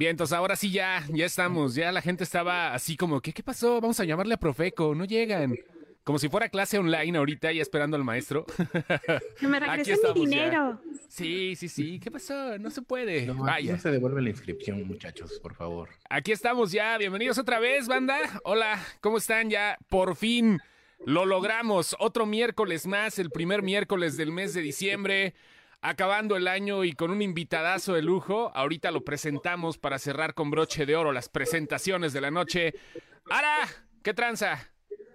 Bien, entonces ahora sí ya, ya estamos. Ya la gente estaba así como, ¿qué, qué pasó? Vamos a llamarle a Profeco, no llegan. Como si fuera clase online ahorita, ya esperando al maestro. Que me regresen estamos mi ya. dinero. Sí, sí, sí. ¿Qué pasó? No se puede. No, Vaya. no se devuelve la inscripción, muchachos, por favor. Aquí estamos ya. Bienvenidos otra vez, banda. Hola, ¿cómo están? Ya por fin lo logramos. Otro miércoles más, el primer miércoles del mes de diciembre. Acabando el año y con un invitadazo de lujo. Ahorita lo presentamos para cerrar con broche de oro las presentaciones de la noche. ¡Ara! ¿Qué tranza?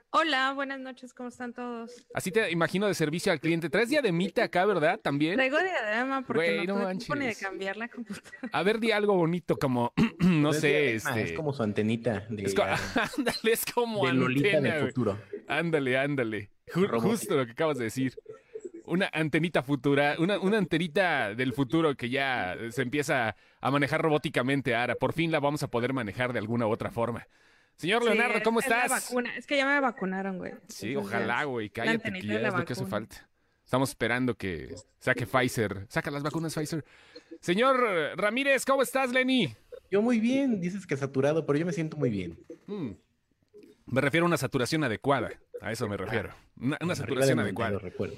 Hola, buenas noches, ¿cómo están todos? Así te imagino de servicio al cliente. Traes diademita acá, ¿verdad? También. Traigo diadema porque Güey, no no tuve de cambiar la computadora. A ver, di algo bonito como, no Es sé, diadema, este... Es como su antenita de, Es co- ándale, es como de Lolita antena, del güey. futuro. Ándale, ándale. Ju- Robótica. justo lo que acabas de decir. Una antenita futura, una, una antenita del futuro que ya se empieza a manejar robóticamente ahora. Por fin la vamos a poder manejar de alguna u otra forma. Señor Sí, Leonardo, es- ¿cómo es la estás? vacuna. Es que ya me vacunaron, güey. Sí, Entonces, ojalá, güey. Cállate, que ya es lo que hace falta. Estamos esperando que saque Pfizer. Saca las vacunas Pfizer. Señor Ramírez, ¿cómo estás, Lenny? Yo muy bien, dices que saturado, pero yo me siento muy bien. Mm. Me refiero a una saturación adecuada. A eso me refiero. Una, una Arriba saturación de adecuada. 92, recuerdo.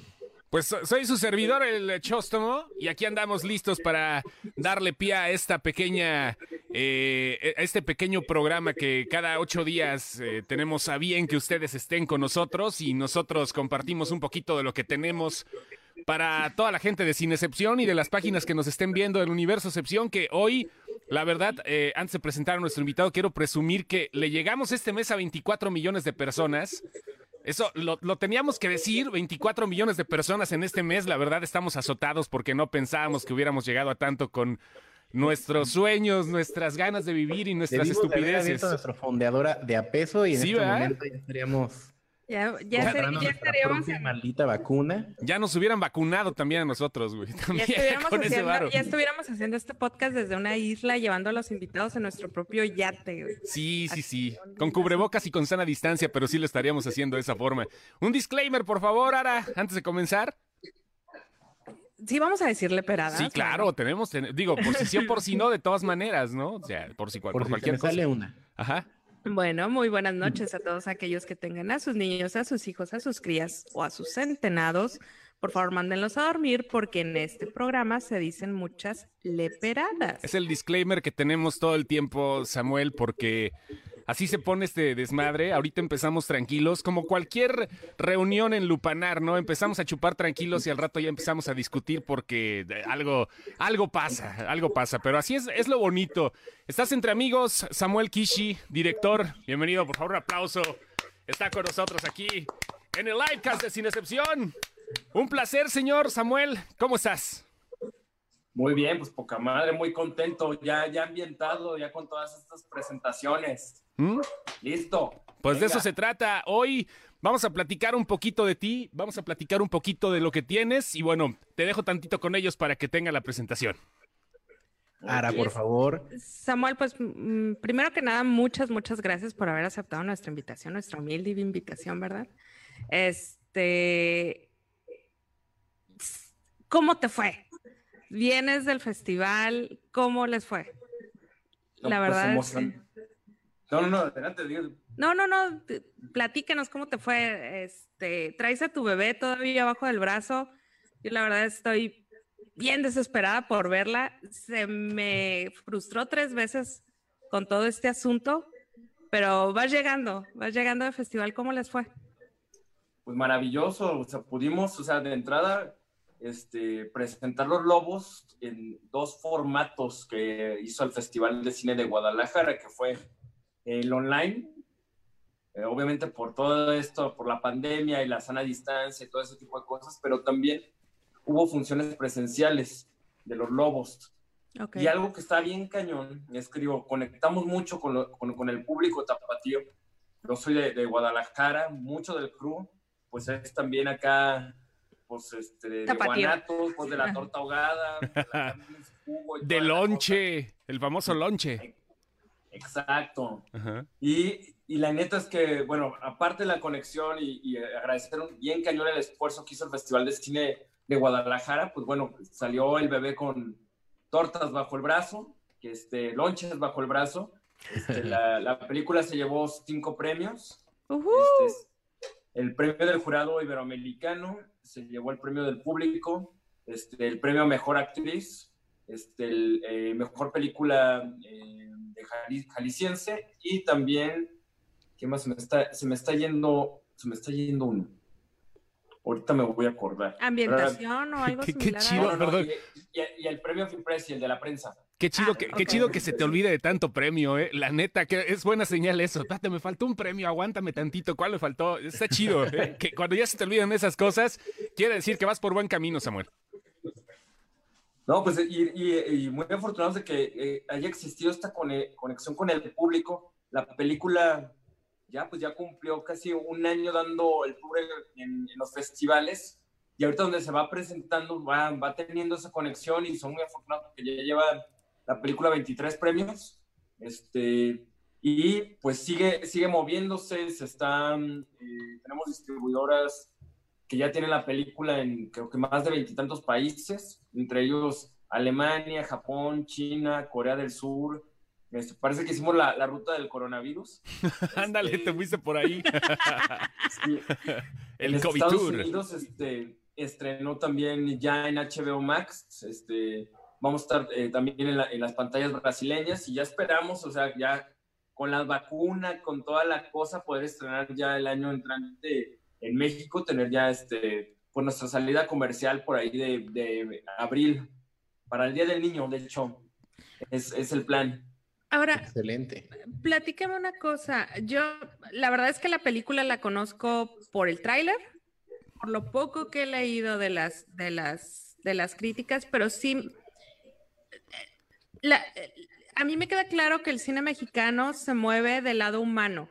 Pues so- soy su servidor, el Chóstomo, y aquí andamos listos para darle pie a esta pequeña, eh, a este pequeño programa que cada ocho días eh, tenemos a bien que ustedes estén con nosotros y nosotros compartimos un poquito de lo que tenemos para toda la gente de Sin Excepción y de las páginas que nos estén viendo del Universo Excepción, que hoy, la verdad, eh, antes de presentar a nuestro invitado, quiero presumir que le llegamos este mes a 24 millones de personas. Eso lo, lo teníamos que decir, 24 millones de personas en este mes, la verdad estamos azotados porque no pensábamos que hubiéramos llegado a tanto con nuestros sueños, nuestras ganas de vivir y nuestras de estupideces. abierto nuestra fondeadora de a peso y en Sí, este momento ya estaríamos Ya, ya, ser- ya estaríamos, en- maldita vacuna. Ya nos hubieran vacunado también a nosotros, güey. ya, También estuviéramos con ese haciendo, varo. ya estuviéramos haciendo este podcast desde una isla, llevando a los invitados en nuestro propio yate, güey. Sí, sí, sí. Con cubrebocas y con sana distancia, pero sí lo estaríamos haciendo de esa forma. Un disclaimer, por favor, Ara, antes de comenzar. Sí, vamos a decirle peradas. Sí, claro, tenemos, ten- digo, por si sí o por si no, de todas maneras, ¿no? O sea, por si cual- Por, por si cualquier me cosa. sale una. Ajá. Bueno, muy buenas noches a todos aquellos que tengan a sus niños, a sus hijos, a sus crías o a sus centenados. Por favor, mándenlos a dormir porque en este programa se dicen muchas leperadas. Es el disclaimer que tenemos todo el tiempo, Samuel, porque así se pone este desmadre. Ahorita empezamos tranquilos, como cualquier reunión en Lupanar, ¿no? Empezamos a chupar tranquilos y al rato ya empezamos a discutir porque eh, algo, algo pasa, algo pasa. Pero así es, es lo bonito. Estás entre amigos, Samuel Kishi, director. Bienvenido, por favor, un aplauso. Está con nosotros aquí en el livecast de Sin Excepción. Un placer, señor Samuel. ¿Cómo estás? Muy bien, pues poca madre, muy contento, ya, ya ambientado, ya con todas estas presentaciones. ¿Mm? Listo. Pues de eso se trata. Hoy vamos a platicar un poquito de ti, vamos a platicar un poquito de lo que tienes y bueno, te dejo tantito con ellos para que tenga la presentación. Ara, por favor. Samuel, pues mm, primero que nada, muchas, muchas gracias por haber aceptado nuestra invitación, nuestra humilde invitación, ¿verdad? Este, ¿cómo te fue? Vienes del festival, ¿cómo les fue? No, la pues, verdad es No, no, no, adelante. No, no, no, platícanos cómo te fue. Este, traes a tu bebé todavía abajo del brazo. Yo la verdad estoy bien desesperada por verla. Se me frustró tres veces con todo este asunto, pero vas llegando, vas llegando al festival. ¿Cómo les fue? Pues maravilloso, o sea, pudimos, o sea, de entrada, este, presentar los lobos en dos formatos que hizo el Festival de Cine de Guadalajara, que fue el online, eh, obviamente por todo esto, por la pandemia y la sana distancia y todo ese tipo de cosas, pero también hubo funciones presenciales de los lobos. Ok. Y algo que está bien cañón es que digo, conectamos mucho con, lo- con- con el público tapatío. Yo soy de, de Guadalajara, mucho del crew, pues es también acá, pues este, de Tapatío. Guanatos, pues de la torta ahogada, pues, la jugo y De lonche, el famoso lonche. Exacto. Ajá. Y, y la neta es que, bueno, aparte de la conexión y, y agradecer un- bien cañón el esfuerzo que hizo el Festival de Cine de Guadalajara, pues bueno, salió el bebé con tortas bajo el brazo, que este, lonches bajo el brazo. Este, la, la, película se llevó cinco premios. Uh -huh. este, el premio del jurado iberoamericano, se llevó el premio del público, este, el premio a mejor actriz, este, el eh, mejor película eh, de Jali jalisciense y también, ¿qué más? Se me está, se me está yendo, se me está yendo uno. Ahorita me voy a acordar. ¿Ambientación o algo qué, similar? Qué chido, no, no, perdón. Y, y, y, el premio Finpress y el de la prensa. Qué chido, Ah, que, qué chido que se te olvide de tanto premio, ¿eh? La neta, que es buena señal eso. Espérate, me faltó un premio, aguántame tantito. ¿Cuál me faltó? Está chido, ¿eh? Que cuando ya se te olvidan esas cosas, quiere decir que vas por buen camino, Samuel. No, pues y, y, y muy afortunados de que eh, haya existido esta cone conexión con el público. La película ya pues ya cumplió casi un año dando el tour en, en los festivales y ahorita donde se va presentando va, va, teniendo esa conexión y son muy afortunados porque ya lleva la película 23 premios este y pues sigue sigue moviéndose se están eh, tenemos distribuidoras que ya tienen la película en creo que más de veintitantos países entre ellos Alemania Japón China Corea del Sur este, parece que hicimos la, la ruta del coronavirus. Ándale, Este, te fuiste por ahí. sí. El en COVID Estados Tour. Unidos este, estrenó también ya en HBO Max. Este, vamos a estar eh, también en, la, en, las pantallas brasileñas y ya esperamos, o sea, ya con la vacuna, con toda la cosa, poder estrenar ya el año entrante en México, tener ya este, pues nuestra salida comercial por ahí de, de abril, para el Día del Niño, de hecho, es, es el plan. Ahora, Excelente. platícame una cosa. Yo, la verdad es que la película la conozco por el tráiler, por lo poco que he leído de las, de las, de las críticas, pero sí, la, a mí me queda claro que el cine mexicano se mueve del lado humano.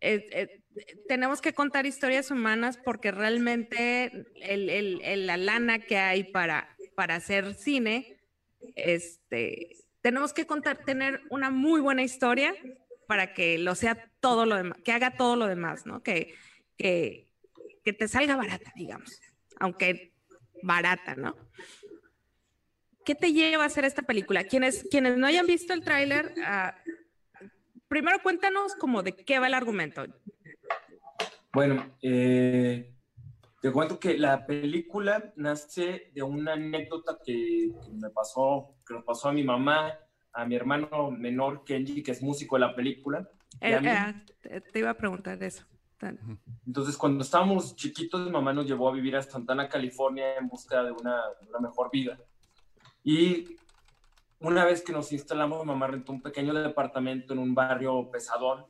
Eh, eh, tenemos que contar historias humanas porque realmente la lana que hay para, para hacer cine, este, tenemos que contar, tener una muy buena historia para que lo sea todo lo demás, que haga todo lo demás, ¿no? Que te salga barata, digamos, aunque barata, ¿no? ¿Qué te lleva a hacer esta película? Quienes, quienes no hayan visto el tráiler, uh, primero cuéntanos como de qué va el argumento. Bueno, eh, te cuento que la película nace de una anécdota que, que, me pasó, que nos pasó a mi mamá, a mi hermano menor Kenji, que es músico de la película. Eh, eh, te iba a preguntar de eso. Entonces, cuando estábamos chiquitos, mi mamá nos llevó a vivir a Santana, California, en busca de una, de una mejor vida. Y una vez que nos instalamos, mamá rentó un pequeño departamento en un barrio pesadón.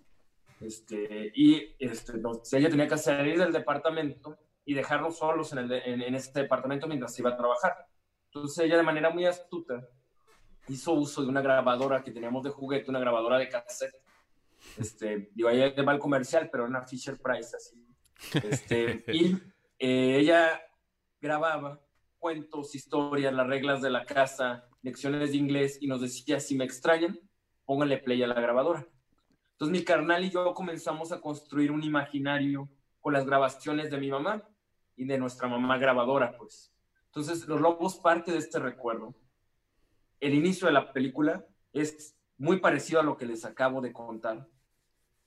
Este, y este, ella tenía que salir del departamento y dejarnos solos en, el, en, en este departamento mientras iba a trabajar. Entonces ella de manera muy astuta hizo uso de una grabadora que teníamos de juguete, una grabadora de cassette. Este, digo, ahí va el comercial, pero una Fisher Price así. Este, y eh, ella grababa cuentos, historias, las reglas de la casa, lecciones de inglés y nos decía, si me extrañan, pónganle play a la grabadora. Entonces mi carnal y yo comenzamos a construir un imaginario con las grabaciones de mi mamá y de nuestra mamá grabadora, pues. Entonces Los Lobos parte de este recuerdo. El inicio de la película es muy parecido a lo que les acabo de contar,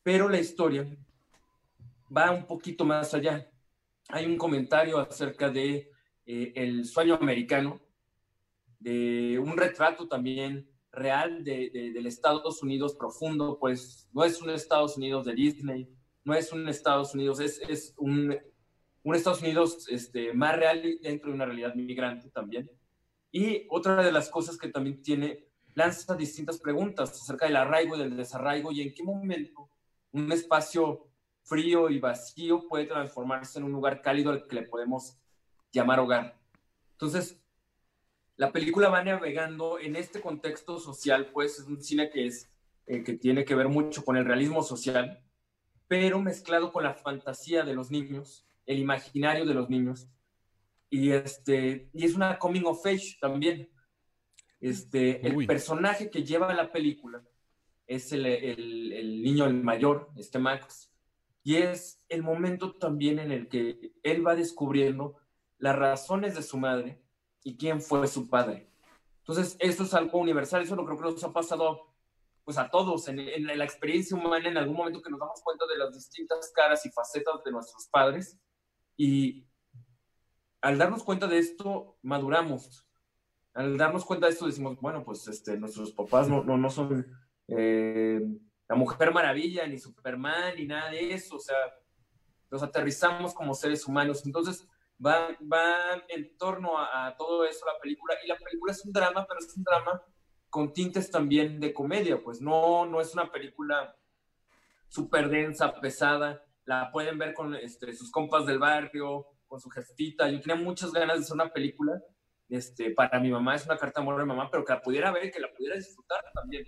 pero la historia va un poquito más allá. Hay un comentario acerca de eh, el sueño americano, de un retrato también real de, de, del Estados Unidos profundo, pues no es un Estados Unidos de Disney, no es un Estados Unidos, es, es un, un, Estados Unidos este, más real dentro de una realidad migrante también. Y otra de las cosas que también tiene, lanza distintas preguntas acerca del arraigo y del desarraigo y en qué momento un espacio frío y vacío puede transformarse en un lugar cálido al que le podemos llamar hogar. Entonces, la película va navegando en este contexto social, pues es un cine que, es, eh, que tiene que ver mucho con el realismo social, pero mezclado con la fantasía de los niños, el imaginario de los niños. Y, este, y es una coming of age también. Este, el personaje que lleva la película es el, el, el niño el mayor, este Max, y es el momento también en el que él va descubriendo las razones de su madre y quién fue su padre. Entonces, eso es algo universal, eso lo creo que nos ha pasado pues a todos en, en, la experiencia humana en algún momento que nos damos cuenta de las distintas caras y facetas de nuestros padres y al darnos cuenta de esto maduramos al darnos cuenta de esto decimos bueno pues este nuestros papás no, no, no son eh, la mujer maravilla ni Superman ni nada de eso o sea los aterrizamos como seres humanos entonces va, va en torno a, a todo eso la película y la película es un drama pero es un drama con tintes también de comedia, pues no, no es una película súper densa, pesada, la pueden ver con este, sus compas del barrio, con su jefita, yo tenía muchas ganas de hacer una película, este, para mi mamá es una carta de amor de mamá, pero que la pudiera ver y que la pudiera disfrutar también.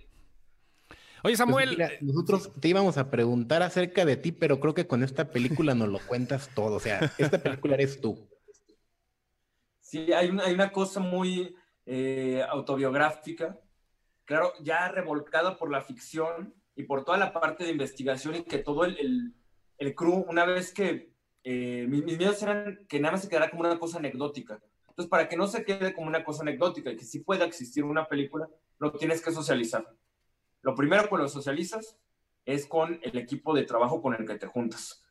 Oye, Samuel. Pues mira, nosotros te íbamos a preguntar acerca de ti, pero creo que con esta película nos lo cuentas todo. O sea, esta película eres tú. Sí, hay una, hay una cosa muy eh, autobiográfica claro, ya revolcada por la ficción y por toda la parte de investigación y que todo el, el, el crew, una vez que eh, mis, mis, miedos eran que nada más se quedara como una cosa anecdótica. Entonces, para que no se quede como una cosa anecdótica y que sí pueda existir una película, lo tienes que socializar. Lo primero que lo socializas es con el equipo de trabajo con el que te juntas.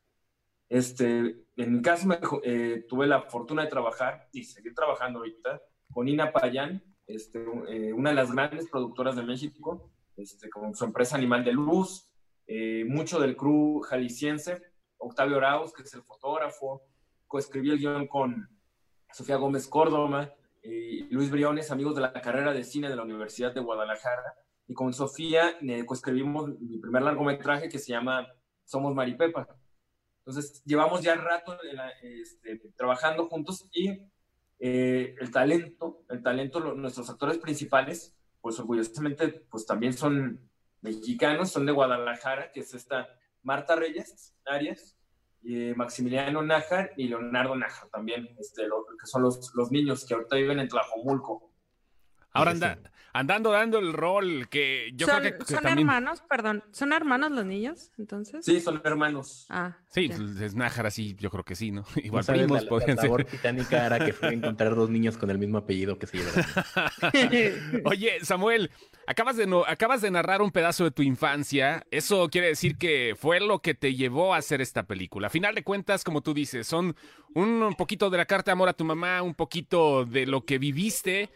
Este, en mi caso, eh, tuve la fortuna de trabajar y seguir trabajando ahorita con Ina Payán, este, eh, una de las grandes productoras de México, este, con su empresa Animal de Luz, eh, mucho del crew jalisciense, Octavio Arauz, que es el fotógrafo, coescribí el guion con Sofía Gómez Córdoba y Luis Briones, amigos de la carrera de cine de la Universidad de Guadalajara, y con Sofía eh, coescribimos mi primer largometraje que se llama Somos Maripepa. Entonces, llevamos ya rato este, trabajando juntos y eh, el talento, el talento, lo, nuestros actores principales, pues orgullosamente, pues también son mexicanos, son de Guadalajara, que es esta Marta Reyes Arias, eh, Maximiliano Nájar y Leonardo Nájar también, este, lo, que son los, los niños que ahorita viven en Tlajomulco. Ahora anda, andando dando el rol que yo ¿Son, creo que, que ¿son también... hermanos? Perdón, ¿son hermanos los niños entonces? Sí, son hermanos. Ah, Sí, ya. es Nájara, sí, yo creo que sí, ¿no? Igual sabes, primos la, podrían la ser. labor titánica era que fue encontrar dos niños con el mismo apellido que se llevan. Oye, Samuel, acabas de, no, acabas de narrar un pedazo de tu infancia. Eso quiere decir que fue lo que te llevó a hacer esta película. A final de cuentas, como tú dices, son un poquito de la carta de amor a tu mamá, un poquito de lo que viviste.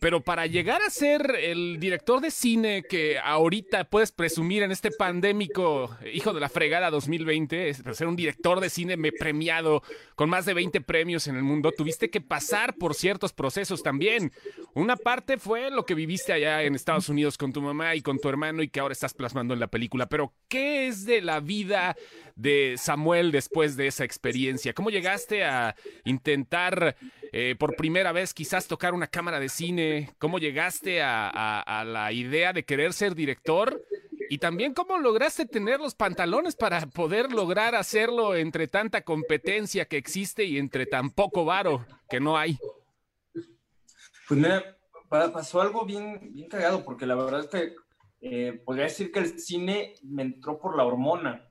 Pero para llegar a ser el director de cine que ahorita puedes presumir en este pandémico hijo de la fregada 2020, es ser un director de cine premiado con más de 20 premios en el mundo, tuviste que pasar por ciertos procesos también. Una parte fue lo que viviste allá en Estados Unidos con tu mamá y con tu hermano y que ahora estás plasmando en la película. Pero, ¿qué es de la vida de Samuel después de esa experiencia? ¿Cómo llegaste a intentar eh, por primera vez quizás tocar una cámara de cine? ¿Cómo llegaste a, la idea de querer ser director? Y también cómo lograste tener los pantalones para poder lograr hacerlo entre tanta competencia que existe y entre tan poco varo que no hay. Pues mira, pa- pasó algo bien, bien cagado, porque la verdad es que eh, podría decir que el cine me entró por la hormona.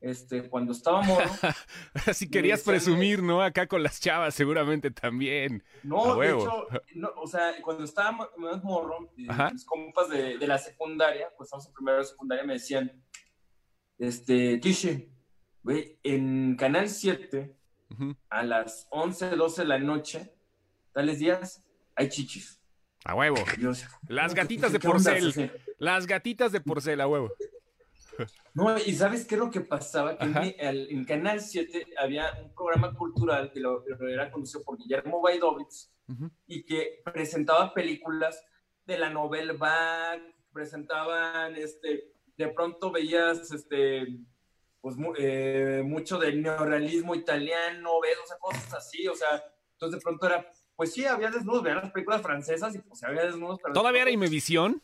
Este, cuando estaba morro, Si querías presumir, ¿no? Acá con las chavas seguramente también. no, de hecho, no, o sea, cuando estaba más morro, Ajá. mis compas de, de la secundaria, pues estamos en primero de secundaria, me decían, este, Tiche, güey, en Canal 7, Ujú. a las 11, 12 de la noche, tales días, hay chichis. A huevo. Yo, "Pues, Las gatitas de ¿qué onda?" porcel. Las gatitas de porcel, a huevo. No, y ¿sabes qué es lo que pasaba? Que en, al- en Canal 7 había un programa cultural que lo, lo era conducido por Guillermo Baidovitz Ujú. y que presentaba películas de la novela Bach, presentaban, este, de pronto veías, este, pues, eh, mucho del neorrealismo italiano, ves, o sea, cosas así, o sea, entonces de pronto era, pues sí, había desnudos, veían las películas francesas y pues había desnudos, pero ¿Todavía era Imevisión?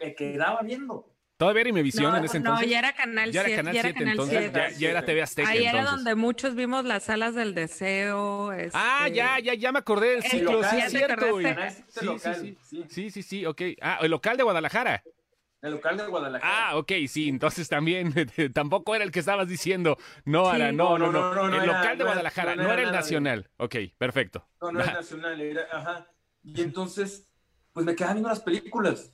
me quedaba viendo. ¿Todavía era Imevisión no, en ese no, entonces? ya era Canal Ya era 7. Canal ya era 7 Canal entonces. 7. Ya, ya era TV Azteca Ahí era entonces. donde muchos vimos las salas del deseo. este- Ah, ya, ya, ya me acordé del El ciclo, local, sí, ¿ya es cierto. acordaste? güey. Canal 7 Sí, sí, local, sí. sí. Sí, sí, sí, ok. Ah, el local de Guadalajara. El local de Guadalajara. Ah, ok, sí, entonces también tampoco era el que estabas diciendo. No, Sí. Ara, no, no, No, no. no, no, no el era- local de no era- Guadalajara, no, no, no era era el nacional. Ok, perfecto. No, no era nacional, era, ajá. Y entonces, pues me quedaba viendo las películas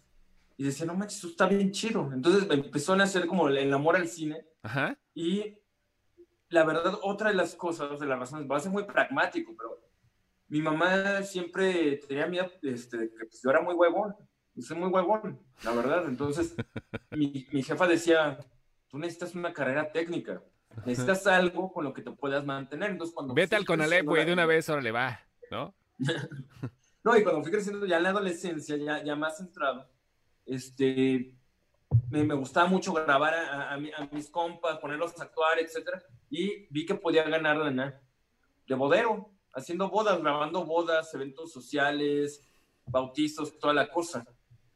y decía, no manches, eso está bien chido. Entonces me empezó a nacer como el amor al cine. Ajá. Y la verdad, otra de las cosas, de las razones, va a ser muy pragmático, pero mi mamá siempre tenía miedo este, que pues, yo era muy huevón. Yo soy muy huevón, la verdad. Entonces, mi, mi jefa decía, tú necesitas una carrera técnica. Necesitas algo con lo que te puedas mantener. Entonces, cuando Vete al Conalep, güey, de una vez, ahora le va, ¿no? no, y cuando fui creciendo ya en la adolescencia, ya, ya más centrado, este, me, me gustaba mucho grabar a, mis compas, ponerlos a actuar, etcétera, y vi que podía ganar lana de bodero, haciendo bodas, grabando bodas, eventos sociales, bautizos, toda la cosa.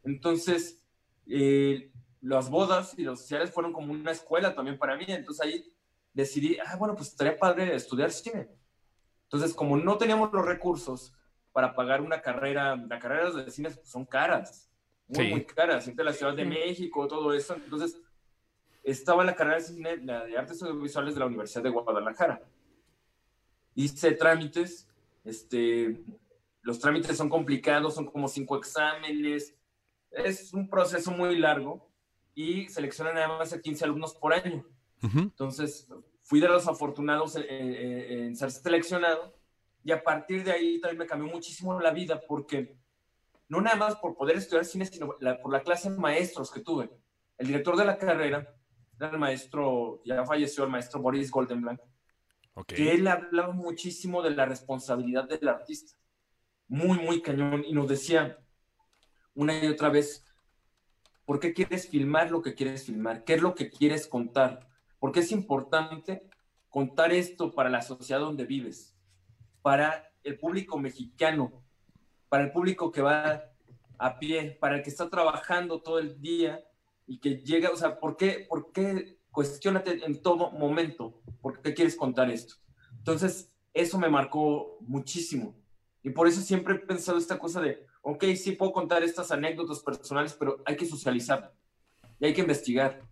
Entonces, eh, las bodas y los sociales fueron como una escuela también para mí, entonces ahí decidí, ah, bueno, pues estaría padre estudiar cine. Entonces, como no teníamos los recursos para pagar una carrera, las carreras de cine son caras muy, muy caras, entre la Ciudad de México, todo eso. Entonces, estaba la carrera de cine, la de artes audiovisuales de la Universidad de Guadalajara. Hice trámites, este, los trámites son complicados, son como cinco exámenes, es un proceso muy largo y seleccionan nada más a 15 alumnos por año. Uh -huh. Entonces, fui de los afortunados en, en, en ser seleccionado y a partir de ahí también me cambió muchísimo la vida porque no nada más por poder estudiar cine, sino la, por la clase de maestros que tuve. El director de la carrera era el maestro, ya falleció el maestro Boris Goldenblank, okay. que él hablaba muchísimo de la responsabilidad del artista. Muy, muy cañón. Y nos decía una y otra vez, ¿por qué quieres filmar lo que quieres filmar? ¿Qué es lo que quieres contar? Porque es importante contar esto para la sociedad donde vives, para el público mexicano, para el público que va a pie, para el que está trabajando todo el día y que llega, o sea, ¿por qué, por qué cuestionate en todo momento? ¿Por qué quieres contar esto? Entonces, eso me marcó muchísimo. Y por eso siempre he pensado esta cosa de, ok, sí puedo contar estas anécdotas personales, pero hay que socializar y hay que investigar.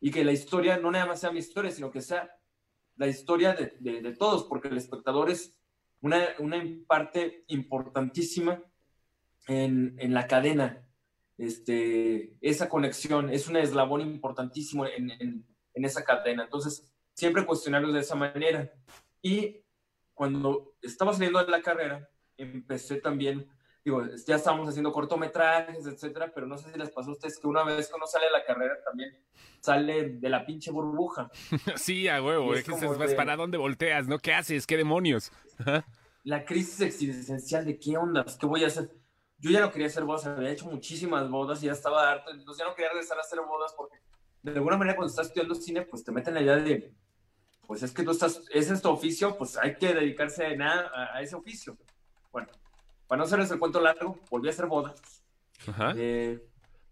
Y que la historia no nada más sea mi historia, sino que sea la historia de, de, de todos, porque el espectador es una, una parte importantísima en, en, la cadena. Este, esa conexión es un eslabón importantísimo en, en, en esa cadena. Entonces, siempre cuestionarlos de esa manera. Y cuando estaba saliendo de la carrera, empecé también, digo, ya estábamos haciendo cortometrajes, etcétera, pero no sé si les pasó a ustedes que una vez que uno sale de la carrera también sale de la pinche burbuja. sí, a huevo, es, es que de... para dónde volteas, ¿no? ¿Qué haces? ¿Qué demonios? la crisis existencial de qué onda, qué voy a hacer. Yo ya no quería hacer bodas, había hecho muchísimas bodas y ya estaba harto, entonces ya no quería regresar a hacer bodas porque de alguna manera cuando estás estudiando cine, pues te meten la idea de, pues es que tú estás, ese es tu oficio, pues hay que dedicarse nada, a, a ese oficio. Bueno, para no hacerles el cuento largo, volví a hacer bodas. Ajá. Eh,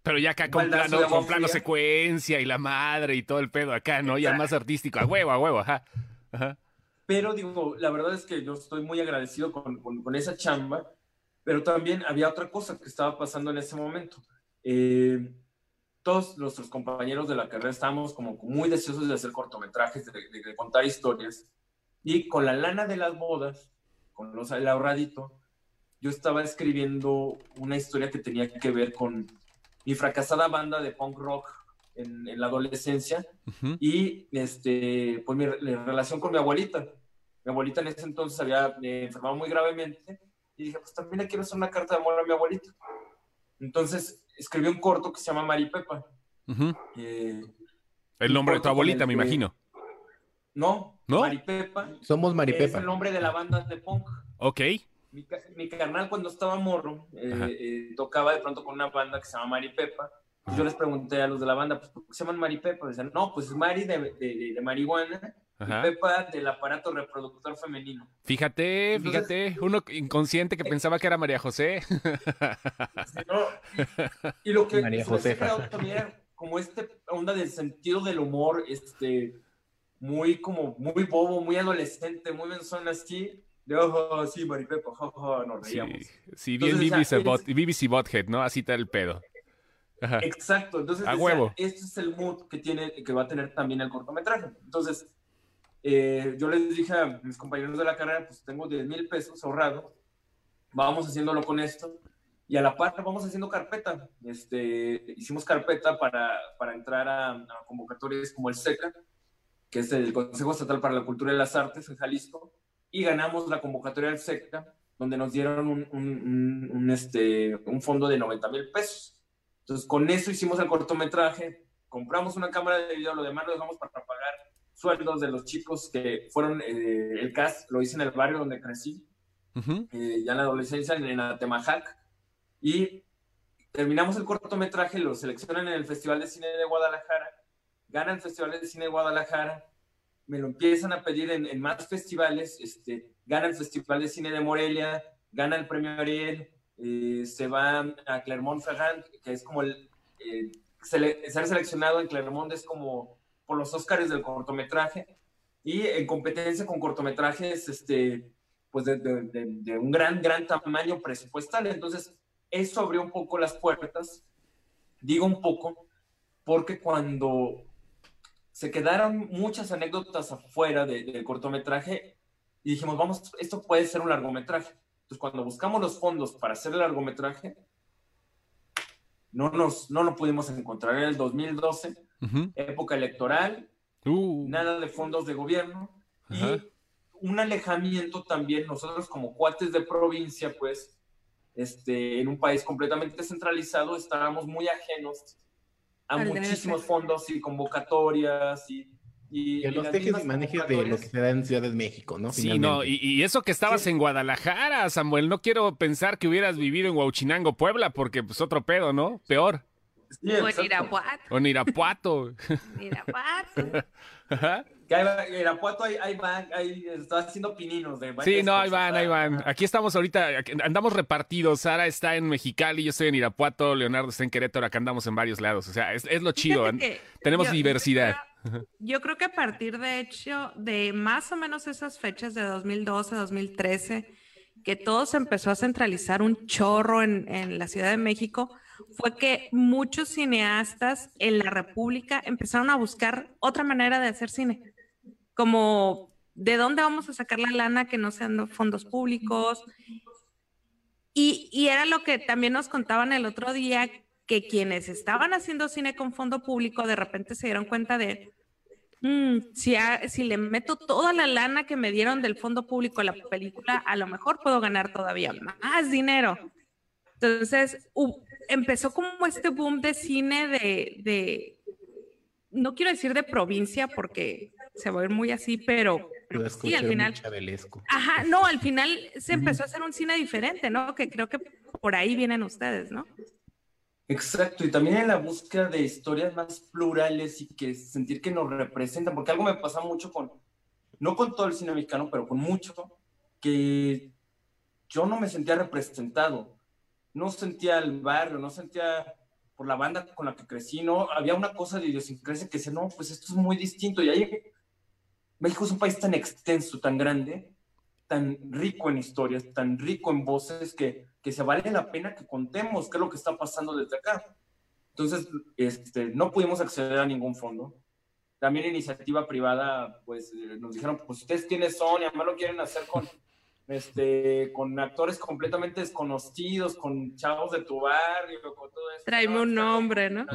pero ya acá con plano, con plano secuencia y la madre y todo el pedo acá, ¿no? Ya más artístico, a huevo, a huevo, ajá. Ajá. Pero digo, la verdad es que yo estoy muy agradecido con, con, con, esa chamba, pero también había otra cosa que estaba pasando en ese momento. Eh, todos nuestros compañeros de la carrera estábamos como muy deseosos de hacer cortometrajes, de, de, de contar historias, y con la lana de las bodas, con los, el ahorradito, yo estaba escribiendo una historia que tenía que ver con mi fracasada banda de punk rock en, en la adolescencia uh -huh. y este, pues mi, relación con mi abuelita. Mi abuelita en ese entonces había eh, enfermado muy gravemente y dije, pues también le quiero hacer una carta de amor a mi abuelita. Entonces escribí un corto que se llama Maripepa. Uh -huh. eh, el nombre de tu abuelita, me imagino. No, ¿No? Maripepa. Somos Maripepa. Es el nombre de la banda de punk. Ok. Mi, mi carnal cuando estaba morro eh, eh, tocaba de pronto con una banda que se llama Maripepa. Pues yo les pregunté a los de la banda, pues, ¿por qué se llaman Maripepa? Decían, no, pues Mari de, de, de marihuana Ajá. y Pepa del aparato reproductor femenino. Fíjate, Entonces, fíjate, uno inconsciente que eh, pensaba que era María José. No, y, y, lo que María José también era como este onda del sentido del humor, este, muy como, muy bobo, muy adolescente, muy menzón así, de ojo, sí, Maripepa, jaja, nos reíamos. Sí, sí bien BBC, bot, BBC Bothead, ¿no? Así está el pedo. Ajá. Exacto, entonces a decía, huevo. este es el mood que tiene, que va a tener también el cortometraje. Entonces, eh, yo les dije a mis compañeros de la carrera, pues tengo 10 mil pesos ahorrados, vamos haciéndolo con esto. y a la par vamos haciendo carpeta. Este, hicimos carpeta para, para entrar a, a, convocatorias como el SECA, que es el Consejo Estatal para la Cultura y las Artes en Jalisco, y ganamos la convocatoria del SECA, donde nos dieron un, un, un, este, un fondo de 90 mil pesos. Entonces, con eso hicimos el cortometraje, compramos una cámara de video, lo demás lo dejamos para pagar sueldos de los chicos que fueron, eh, el cast lo hice en el barrio donde crecí, uh -huh. eh, ya en la adolescencia, en, en Atemajac, y terminamos el cortometraje, lo seleccionan en el Festival de Cine de Guadalajara, gana el Festival de Cine de Guadalajara, me lo empiezan a pedir en, en más festivales, este, gana el Festival de Cine de Morelia, gana el Premio Ariel, eh, se va a Clermont-Ferrand, que es como el... Eh, ser seleccionado en Clermont es como por los Óscares del cortometraje, y en competencia con cortometrajes, este, pues de, de, de, de un gran, gran tamaño presupuestal. Entonces, eso abrió un poco las puertas. Digo un poco, porque cuando se quedaron muchas anécdotas afuera del de cortometraje y dijimos, vamos, esto puede ser un largometraje. Entonces, cuando buscamos los fondos para hacer el largometraje, no nos no lo pudimos encontrar. en el 2012, uh -huh. época electoral, uh. nada de fondos de gobierno uh -huh. y un alejamiento también, nosotros como cuates de provincia, pues, este, en un país completamente centralizado, estábamos muy ajenos a Al muchísimos fondos y convocatorias y... Y, y los tejes y manejes de lo que se da en Ciudad de México, ¿no? Sí, no, y, y, eso que estabas sí. en Guadalajara, Samuel, no quiero pensar que hubieras vivido en Huauchinango, Puebla, porque pues otro pedo, ¿no? Peor. Sí, o en Irapuato. O en Irapuato. Irapuato. Que ahí va, Irapuato ahí, ahí van, ahí está haciendo pininos. De sí, no, ahí van, ahí van. Aquí estamos ahorita, andamos repartidos. Sara está en Mexicali, yo estoy en Irapuato, Leonardo está en Querétaro, acá andamos en varios lados. O sea, es, es lo chido. Tenemos yo, diversidad. Yo creo, yo creo que a partir, de hecho, de más o menos esas fechas de 2012, 2013, que todo se empezó a centralizar un chorro en, en la Ciudad de México, fue que muchos cineastas en la República empezaron a buscar otra manera de hacer cine como de dónde vamos a sacar la lana que no sean fondos públicos. Y, era lo que también nos contaban el otro día, que quienes estaban haciendo cine con fondo público de repente se dieron cuenta de, mmm, si, si le meto toda la lana que me dieron del fondo público a la película, a lo mejor puedo ganar todavía más dinero. Entonces, empezó como este boom de cine de, no quiero decir de provincia porque se va a ver muy así, pero, pero sí, al final. Ajá, no, al final se empezó a hacer un cine diferente, ¿no? Que creo que por ahí vienen ustedes, ¿no? Exacto, y también en la búsqueda de historias más plurales y que sentir que nos representan, porque algo me pasa mucho con, no con todo el cine mexicano, pero con mucho, que yo no me sentía representado, no sentía el barrio, no sentía por la banda con la que crecí, no, había una cosa de idiosincrasia que decía, no, pues esto es muy distinto, y ahí México es un país tan extenso, tan grande, tan rico en historias, tan rico en voces, que, que se vale la pena que contemos qué es lo que está pasando desde acá. Entonces, este, no pudimos acceder a ningún fondo. También iniciativa privada, pues nos dijeron, pues ustedes quiénes son y además lo quieren hacer con, este, con actores completamente desconocidos, con chavos de tu barrio, con todo eso. Tráeme un nombre, ¿no?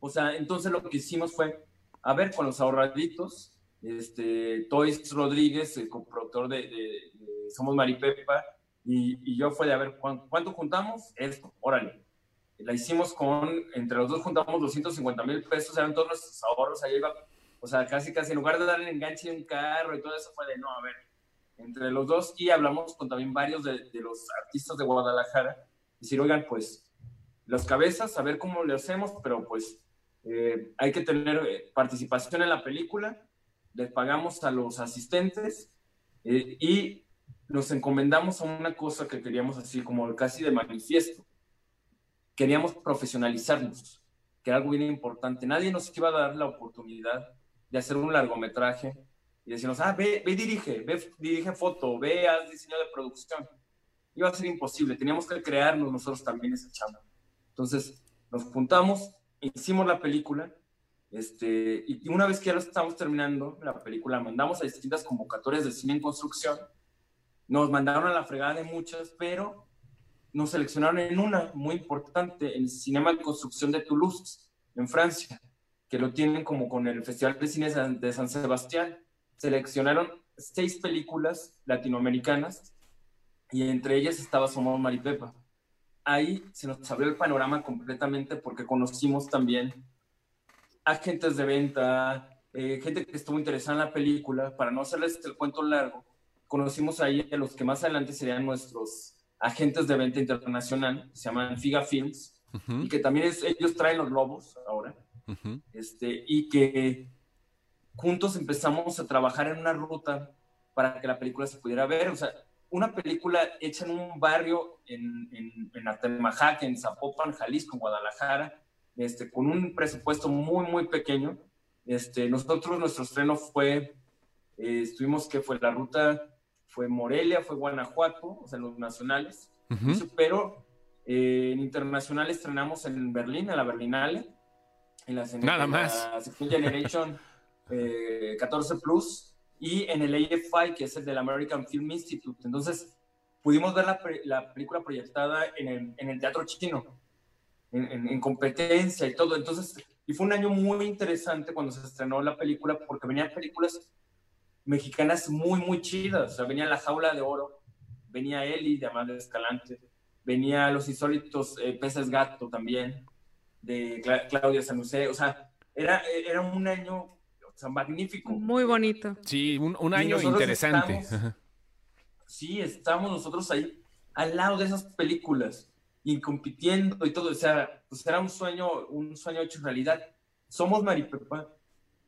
O sea, entonces lo que hicimos fue, a ver, con los ahorraditos, este, Toys Rodríguez, el coproductor de, de, Somos Maripepa, y, yo fue de a ver ¿cuánto, juntamos, esto, órale. La hicimos con, entre los dos juntamos 250 mil pesos, eran todos nuestros ahorros, ahí iba, o sea, casi, casi, en lugar de darle enganche de un carro y todo eso, fue de no, a ver, entre los dos, y hablamos con también varios de, de los artistas de Guadalajara, decir, oigan, pues, las cabezas, a ver cómo le hacemos, pero pues eh, hay que tener eh, participación en la película, les pagamos a los asistentes eh, y nos encomendamos a una cosa que queríamos así como casi de manifiesto. Queríamos profesionalizarnos, que era algo bien importante. Nadie nos iba a dar la oportunidad de hacer un largometraje y decirnos, ah, ve, ve dirige, ve, dirige foto, ve, haz diseño de producción. Iba a ser imposible, teníamos que crearnos nosotros también ese chamba. Entonces, nos juntamos, hicimos la película, este, y una vez que ya lo estamos terminando, la película, mandamos a distintas convocatorias de cine en construcción, nos mandaron a la fregada de muchas, pero nos seleccionaron en una muy importante, el Cinema de Construcción de Toulouse, en Francia, que lo tienen como con el Festival de Cine de San Sebastián. Seleccionaron seis películas latinoamericanas y entre ellas estaba Somos Maripepa. Ahí se nos abrió el panorama completamente porque conocimos también agentes de venta, eh, gente que estuvo interesada en la película. Para no hacerles el cuento largo, conocimos ahí a los que más adelante serían nuestros agentes de venta internacional, se llaman Figa Films, y que también ellos traen los lobos ahora, este, y que juntos empezamos a trabajar en una ruta para que la película se pudiera ver. O sea, una película hecha en un barrio en, en, en Atemajac, en Zapopan, Jalisco, en Guadalajara, este, con un presupuesto muy, muy pequeño. Este, nosotros, nuestro estreno fue, eh, estuvimos que fue la ruta, fue Morelia, fue Guanajuato, o sea, los nacionales, pero eh, en internacional estrenamos en Berlín, en la Berlinale, en la, Nada más. Generation 14 eh, Plus y en el AFI, que es el del American Film Institute. Entonces, pudimos ver la, la película proyectada en el, en el teatro chino, en, en, competencia y todo. Entonces, y fue un año muy interesante cuando se estrenó la película, porque venían películas mexicanas muy, muy chidas. O sea, venía La Jaula de Oro, venía Eli de Amanda Escalante, venía Los Insólitos eh, Peces Gato también, de Claudia Sanusé. O sea, era, era un año o sea, magnífico. Muy bonito. Sí, un, un año interesante. sí, estamos nosotros ahí al lado de esas películas y compitiendo y todo. O sea, pues era un sueño, un sueño hecho realidad. Somos Maripepa,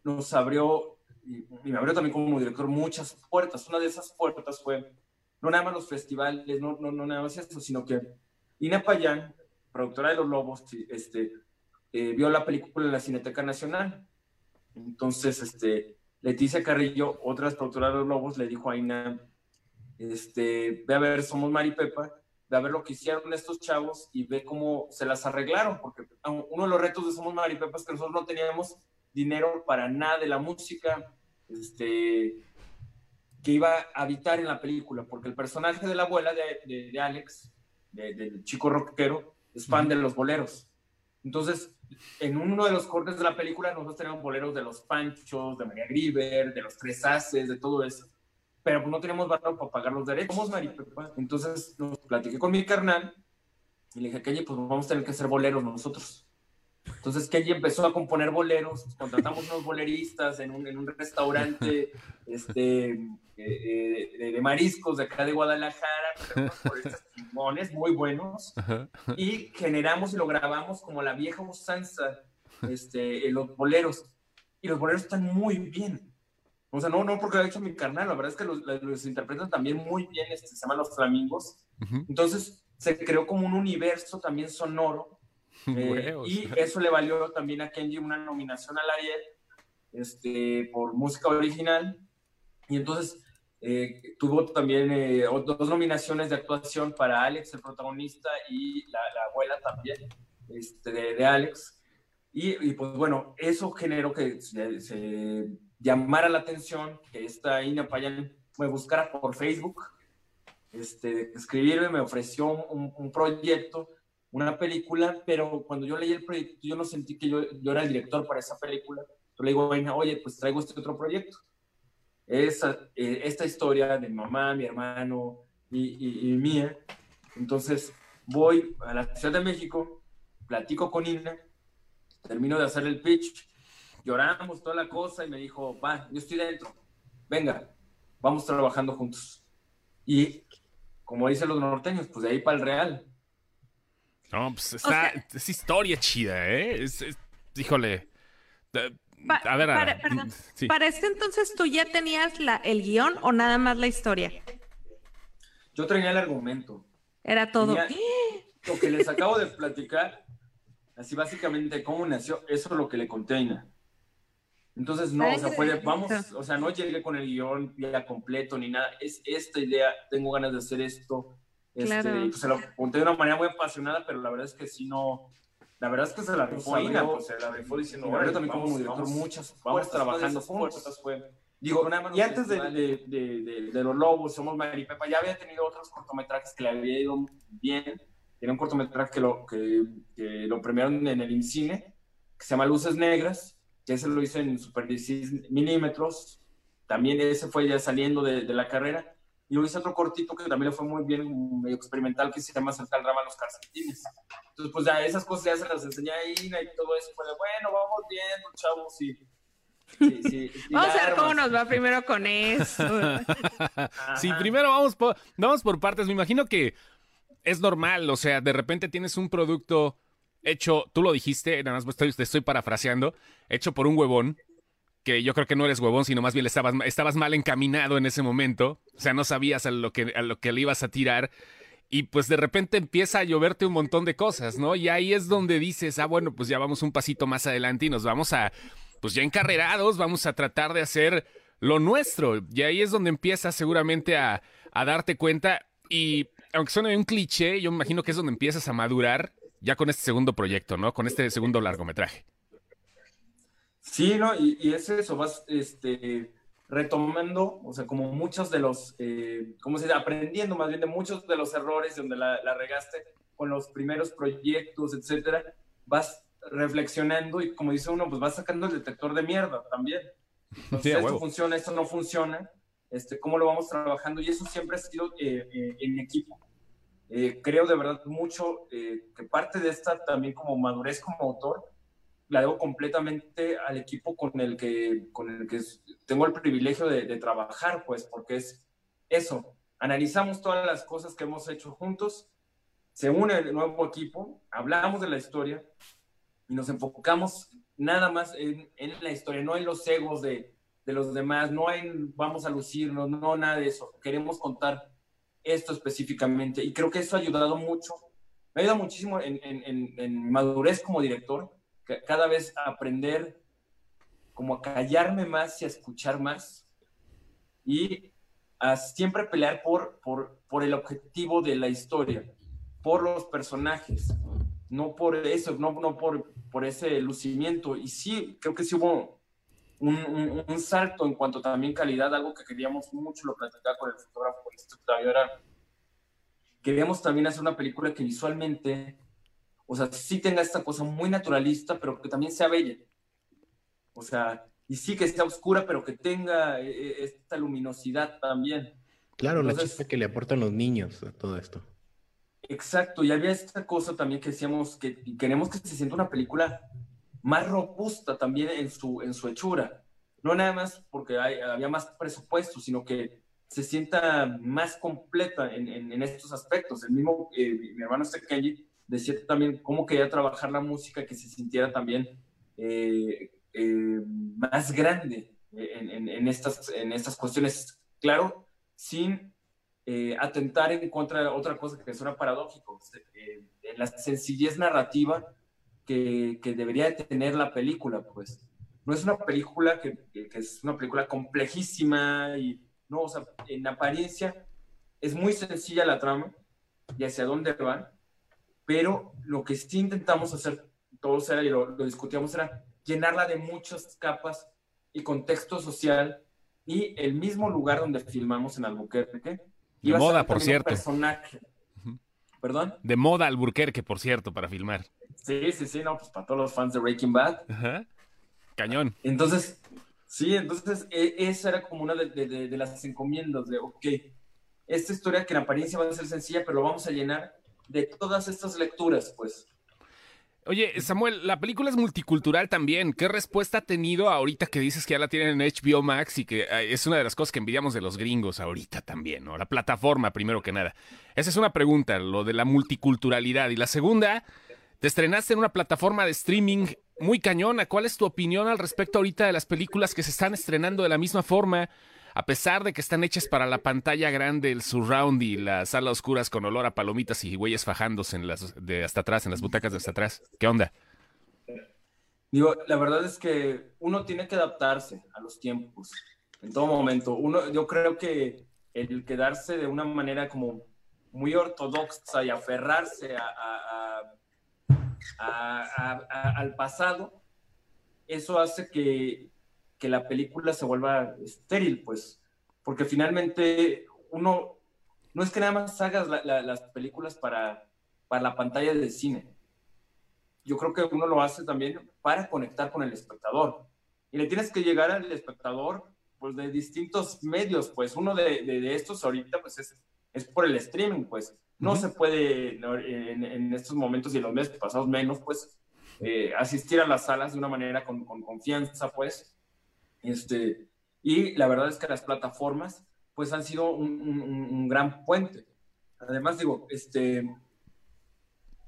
nos abrió y, me abrió también como director muchas puertas. Una de esas puertas fue no nada más los festivales, no, no, no nada más eso, sino que Ina Payán, productora de Los Lobos, este, eh, vio la película en la Cineteca Nacional. Entonces, este, Leticia Carrillo, otra productora de Los Lobos, le dijo a Ina, este, ve a ver, somos Mari A ver lo que hicieron estos chavos y ve cómo se las arreglaron, porque uno de los retos de Somos Mari Pepa es que nosotros no teníamos dinero para nada de la música este, que iba a habitar en la película, porque el personaje de la abuela de, de, Alex, del chico rockero, es fan de los boleros. Entonces, en uno de los cortes de la película, nosotros teníamos boleros de los Panchos, de María Griver, de los Tres Haces, de todo eso. Pero pues no teníamos valor para pagar los derechos. Somos Maripepa. Entonces, nos platiqué con mi carnal y le dije, que pues vamos a tener que hacer boleros nosotros. Entonces Kenji empezó a componer boleros, contratamos unos boleristas en un, en un restaurante este, eh, eh, de, mariscos de acá de Guadalajara, timones muy buenos, y generamos y lo grabamos como la vieja usanza, este, los boleros, y los boleros están muy bien. O sea, no, no porque lo ha hecho mi carnal, la verdad es que los, los interpretan también muy bien, este, se llaman los flamingos. Entonces se creó como un universo también sonoro eh, y eso le valió también a Kenji una nominación al Ariel este, por música original. Y entonces eh, tuvo también eh, dos nominaciones de actuación para Alex, el protagonista, y la, abuela también este, de, Alex. Y, pues bueno, eso generó que se, llamara la atención, que esta Ina Payan me buscara por Facebook, este, escribirme, me ofreció un, un proyecto una película, pero cuando yo leí el proyecto, yo no sentí que yo, yo era el director para esa película. Yo le digo, bueno, oye, pues traigo este otro proyecto. Esa, eh, esta historia de mi mamá, mi hermano y, y, mía. Entonces voy a la Ciudad de México, platico con Ina, termino de hacer el pitch, lloramos toda la cosa y me dijo, va, yo estoy dentro, venga, vamos trabajando juntos. Y como dicen los norteños, pues de ahí para el real. No, pues está, es historia chida, ¿eh? híjole. a ver, para, para este entonces tú ya tenías la, el guion o nada más la historia? Yo tenía el argumento. Era todo. lo que les acabo de platicar, así básicamente cómo nació, eso es lo que le conté a Entonces, no, o sea, fue vamos, o sea, no llegué con el guion ya completo ni nada, es esta idea, tengo ganas de hacer esto, este, pues, se lo conté de una manera muy apasionada, pero la verdad es que sí no. La verdad es que se la rifó Ina, pues se la rifó diciendo. Yo también como director muchas vamos trabajando juntos. Digo, y antes de, de, de, de, Los Lobos, Somos Maripepa, ya había tenido otros cortometrajes que le había ido bien, tiene un cortometraje que lo, que, lo premiaron en el IMCINE, que se llama Luces Negras, que ese lo hizo en Super 16 milímetros, también ese fue ya saliendo de, de la carrera, y luego hice otro cortito que también le fue muy bien, medio experimental, que se llama Saltar Rama los calcetines. Entonces, pues ya esas cosas ya se las enseñé a Ina y todo eso. Fue de, bueno, vamos viendo, chavos, y... Sí, sí, vamos a ver cómo nos va primero con eso. sí, primero vamos por, vamos por partes. Me imagino que es normal, o sea, de repente tienes un producto hecho, tú lo dijiste, nada más te estoy parafraseando, hecho por un huevón, que yo creo que no eres huevón, sino más bien estabas, estabas mal encaminado en ese momento, o sea, no sabías a lo, que, a lo que le ibas a tirar, y pues de repente empieza a lloverte un montón de cosas, ¿no? Y ahí es donde dices, ah, bueno, pues ya vamos un pasito más adelante y nos vamos a, pues ya encarrerados, vamos a tratar de hacer lo nuestro, y ahí es donde empiezas seguramente a, a darte cuenta, y aunque suene un cliché, yo me imagino que es donde empiezas a madurar ya con este segundo proyecto, ¿no? Con este segundo largometraje. Sí, ¿no? Y, es eso, vas este, retomando, o sea, como muchos de los, eh, ¿cómo se dice? Aprendiendo más bien de muchos de los errores donde la, regaste con los primeros proyectos, etcétera, vas reflexionando y como dice uno, pues vas sacando el detector de mierda también. Entonces, esto funciona, esto no funciona, este, cómo lo vamos trabajando y eso siempre ha sido eh, eh, en equipo. Eh, creo de verdad mucho que parte de esta también como madurez como autor la debo completamente al equipo con el que, con el que tengo el privilegio de, trabajar, pues, porque es eso. Analizamos todas las cosas que hemos hecho juntos, se une el nuevo equipo, hablamos de la historia y nos enfocamos nada más en, en la historia, no en los egos de, de, los demás, no en vamos a lucirnos, no nada de eso. Queremos contar esto específicamente y creo que eso ha ayudado mucho, me ha ayudado muchísimo en, en, en madurez como director cada vez aprender como a callarme más y a escuchar más y a siempre pelear por, por, por el objetivo de la historia, por los personajes, no por eso, no, no por, por ese lucimiento. Y sí, creo que sí hubo un, un, salto en cuanto también calidad, algo que queríamos mucho, lo platicaba con el fotógrafo, este era, queríamos también hacer una película que visualmente o sea, sí tenga esta cosa muy naturalista, pero que también sea bella. O sea, y sí que sea oscura, pero que tenga eh, eh, esta luminosidad también. Claro, la chispa que le aportan los niños a todo esto. Exacto, y había esta cosa también que decíamos que queremos que se sienta una película más robusta también en su, en su hechura. No nada más porque había más presupuesto, sino que se sienta más completa en, en, estos aspectos. El mismo, eh, mi hermano este Kenji decía también cómo quería trabajar la música que se sintiera también eh, eh, más grande en, estas, en estas cuestiones. Claro, sin eh, atentar en contra de otra cosa que suena paradójico, en la sencillez narrativa que, que, debería tener la película, pues. No es una película que, que, es una película complejísima y, no, o sea, en apariencia es muy sencilla la trama y hacia dónde van, pero lo que sí intentamos hacer todos era, y lo, discutíamos, era llenarla de muchas capas y contexto social y el mismo lugar donde filmamos en Albuquerque. De moda, por cierto. Personaje. ¿Perdón? De moda Albuquerque, por cierto, para filmar. Sí, sí, sí, no, pues para todos los fans de Breaking Bad. Ajá. Cañón. Entonces, sí, entonces e, esa era como una de, de, de, las encomiendas de, ok, esta historia que en apariencia va a ser sencilla, pero lo vamos a llenar de todas estas lecturas, pues. Oye, Samuel, la película es multicultural también. ¿Qué respuesta ha tenido ahorita que dices que ya la tienen en HBO Max y que eh, es una de las cosas que envidiamos de los gringos ahorita también, ¿no? La plataforma, primero que nada. Esa es una pregunta, lo de la multiculturalidad. Y la segunda, te estrenaste en una plataforma de streaming muy cañona. ¿Cuál es tu opinión al respecto ahorita de las películas que se están estrenando de la misma forma? a pesar de que están hechas para la pantalla grande, el surround y las sala oscuras con olor a palomitas y güeyes fajándose en las de hasta atrás, en las butacas de hasta atrás. ¿Qué onda? Digo, la verdad es que uno tiene que adaptarse a los tiempos en todo momento. Uno, yo creo que el quedarse de una manera como muy ortodoxa y aferrarse al pasado, eso hace que, que la película se vuelva estéril, pues, porque finalmente uno, no es que nada más hagas las películas para, para la pantalla del cine. Yo creo que uno lo hace también para conectar con el espectador. Y le tienes que llegar al espectador pues de distintos medios, pues uno de, de, estos ahorita pues es, es, por el streaming, pues no se puede en, en, estos momentos y en los meses pasados menos, pues eh, asistir a las salas de una manera con, con, confianza, pues. Este, y la verdad es que las plataformas pues han sido un, un, un gran puente. Además, digo, este,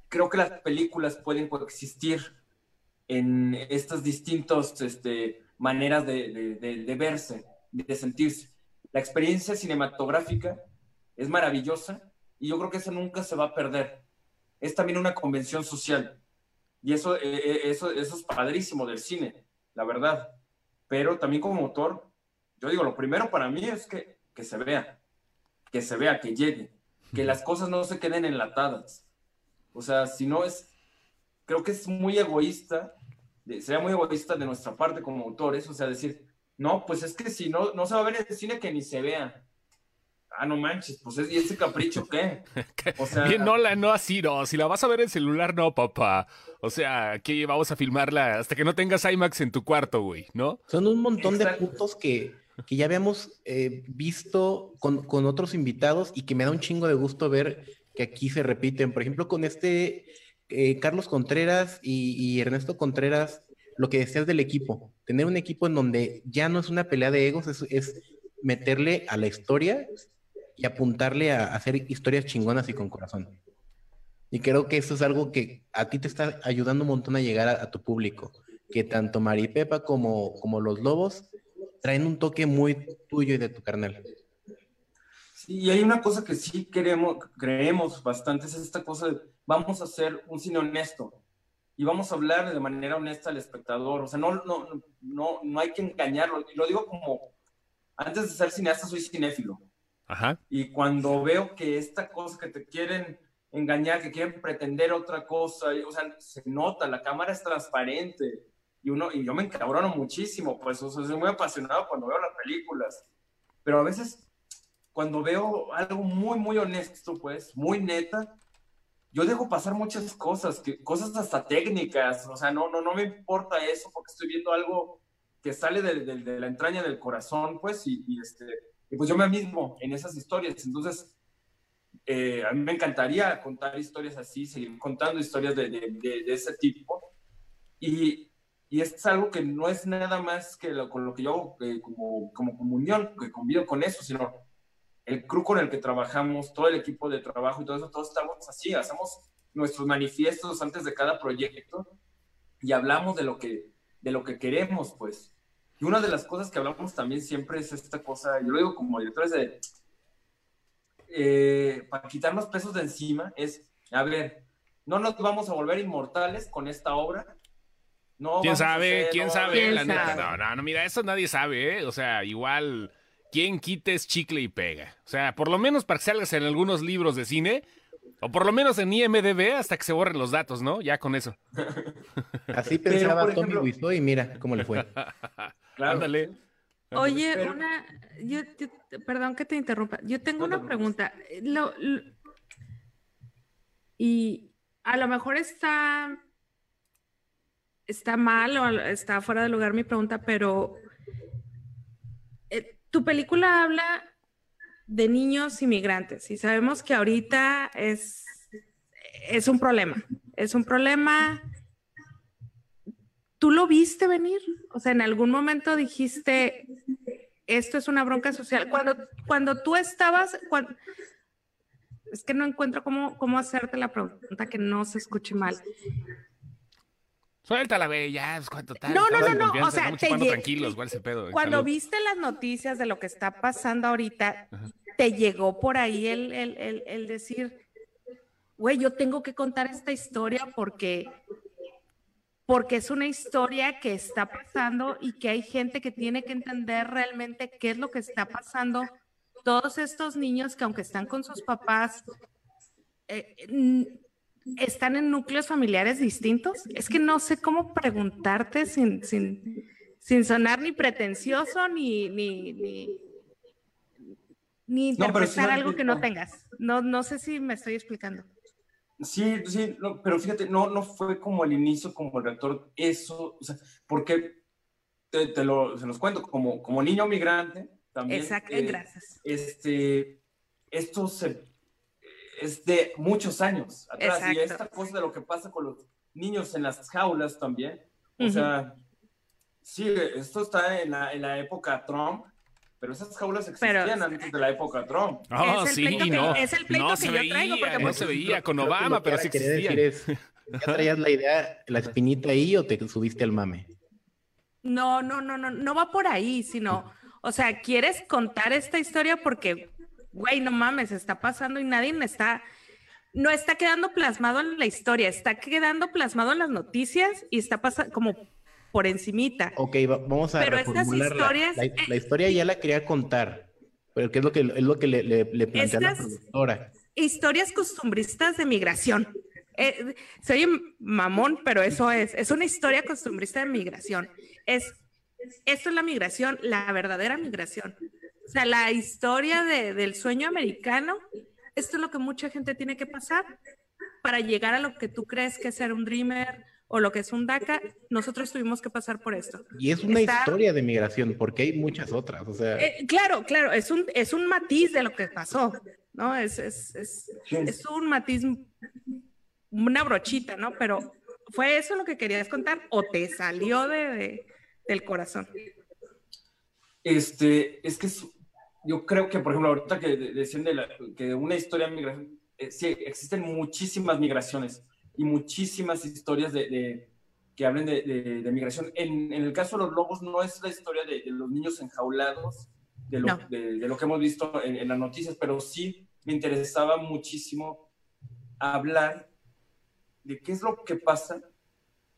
creo que las películas pueden coexistir en estas distintas este, maneras de, de, de, verse, de sentirse. La experiencia cinematográfica es maravillosa y yo creo que eso nunca se va a perder. Es también una convención social y eso, eh, eso, eso es padrísimo del cine, la verdad. Pero también como autor, yo digo, lo primero para mí es que, que se vea, que se vea, que llegue, que las cosas no se queden enlatadas o sea, si no es, creo que es muy egoísta, sería muy egoísta de nuestra parte como autores, o sea, decir, no, pues es que si no, no se va a ver el cine que ni se vea. Ah, no manches, pues es, ¿y ese capricho qué? O sea, Bien, no, la, no así, no. Si la vas a ver en celular, no, papá. O sea, aquí vamos a filmarla hasta que no tengas IMAX en tu cuarto, güey, ¿no? Son un montón de puntos que, que ya habíamos eh, visto con, con, otros invitados y que me da un chingo de gusto ver que aquí se repiten. Por ejemplo, con este eh, Carlos Contreras y, Ernesto Contreras, lo que decías del equipo, tener un equipo en donde ya no es una pelea de egos, es, meterle a la historia y apuntarle a, hacer historias chingonas y con corazón. Y creo que eso es algo que a ti te está ayudando un montón a llegar a, tu público, que tanto Maripepa como, como los lobos traen un toque muy tuyo y de tu carnal y hay una cosa que sí queremos, creemos bastante, es esta cosa de vamos a hacer un cine honesto y vamos a hablar de manera honesta al espectador. O sea, no, no, no, no hay que engañarlo. Y lo digo como, antes de ser cineasta soy cinéfilo. Ajá. Y cuando veo que esta cosa que te quieren engañar, que quieren pretender otra cosa, o sea, se nota, la cámara es transparente. Y, uno, y yo me encabrono muchísimo, pues, o sea, soy muy apasionado cuando veo las películas. Pero a veces cuando veo algo muy, muy honesto, pues, muy neta, yo dejo pasar muchas cosas, que, cosas hasta técnicas, o sea, no, no, no me importa eso porque estoy viendo algo que sale de, de, la entraña del corazón, pues, y, y, este, y pues yo me mismo en esas historias. Entonces, eh, a mí me encantaría contar historias así, seguir contando historias de, de ese tipo. Y, y es algo que no es nada más que lo, con lo que yo eh, como, como comunión, que convivo con eso, sino el crew con el que trabajamos, todo el equipo de trabajo y todo eso, todos estamos así, hacemos nuestros manifiestos antes de cada proyecto y hablamos de lo que, de lo que queremos, pues. Y una de las cosas que hablamos también siempre es esta cosa, yo lo digo como director, es de, eh, para quitarnos pesos de encima, es, a ver, no nos vamos a volver inmortales con esta obra. No ¿Quién sabe? ¿Quién sabe? No, no, no, mira, eso nadie sabe, ¿eh? O sea, igual quien quites chicle y pega. O sea, por lo menos para que salgas en algunos libros de cine, o por lo menos en IMDB hasta que se borren los datos, ¿no? Ya con eso. Así pensaba Tommy Wiseau y mira cómo le fue. Ándale. Oye, una, yo, perdón que te interrumpa. Yo tengo una pregunta. y a lo mejor está, está mal o está fuera de lugar mi pregunta, pero tu película habla de niños inmigrantes y sabemos que ahorita es, es un problema, es un problema. ¿Tú lo viste venir? O sea, en algún momento dijiste, esto es una bronca social. Cuando, cuando tú estabas, es que no encuentro cómo, cómo hacerte la pregunta que no se escuche mal. Suéltala, güey, ya, pues cuánto tal. No, no, no, no, o sea, te tranquilos, igual ese pedo. Cuando viste las noticias de lo que está pasando ahorita, te llegó por ahí el, el, el, el decir, güey, yo tengo que contar esta historia porque, porque es una historia que está pasando y que hay gente que tiene que entender realmente qué es lo que está pasando. Todos estos niños que aunque están con sus papás, eh, están en núcleos familiares distintos. Es que no sé cómo preguntarte sin, sin, sin sonar ni pretencioso ni, ni, ni, ni interpretar algo que no tengas. No, no sé si me estoy explicando. Sí, sí, pero fíjate, no, no fue como el inicio, como el reactor, eso, o sea, porque te, lo, se los cuento, como, como niño migrante, también. Exacto, eh, gracias. Este, esto se, es de muchos años atrás, y esta cosa de lo que pasa con los niños en las jaulas también, o sea, sí, esto está en la, en la época Trump, pero esas jaulas existían antes de la época Trump. Ah, sí, no. es el pleito que yo traigo. Porque no pues, se veía con Obama, pero sí existía. ¿Ya traías la idea, la espinita ahí o te subiste al mame? No, no, no, no, no va por ahí, sino, o sea, quieres contar esta historia porque, güey, no mames, está pasando y nadie está, no está quedando plasmado en la historia, está quedando plasmado en las noticias y está pasando como por encimita. Ok, vamos a Pero estas historias... La, la, historia ya la quería contar, pero ¿qué es lo que, es lo que le, le, plantea la productora? Historias costumbristas de migración. Eh, soy mamón, pero eso es. Es una historia costumbrista de migración. Es, esto es la migración, la verdadera migración. O sea, la historia de, del sueño americano, esto es lo que mucha gente tiene que pasar para llegar a lo que tú crees que es ser un dreamer o lo que es un DACA, nosotros tuvimos que pasar por esto. Y es una historia de migración, porque hay muchas otras, o sea... Eh, claro, claro, es un, es un matiz de lo que pasó, ¿no? Es, es, es, es un matiz, una brochita, ¿no? Pero ¿fue eso lo que querías contar o te salió de, del corazón? Este, es que yo creo que, por ejemplo, ahorita que decían de la, que una historia de migración, eh, sí, existen muchísimas migraciones y muchísimas historias de, que hablen de, migración. En, el caso de los lobos no es la historia de, los niños enjaulados, de lo, lo que hemos visto en, las noticias, pero sí me interesaba muchísimo hablar de qué es lo que pasa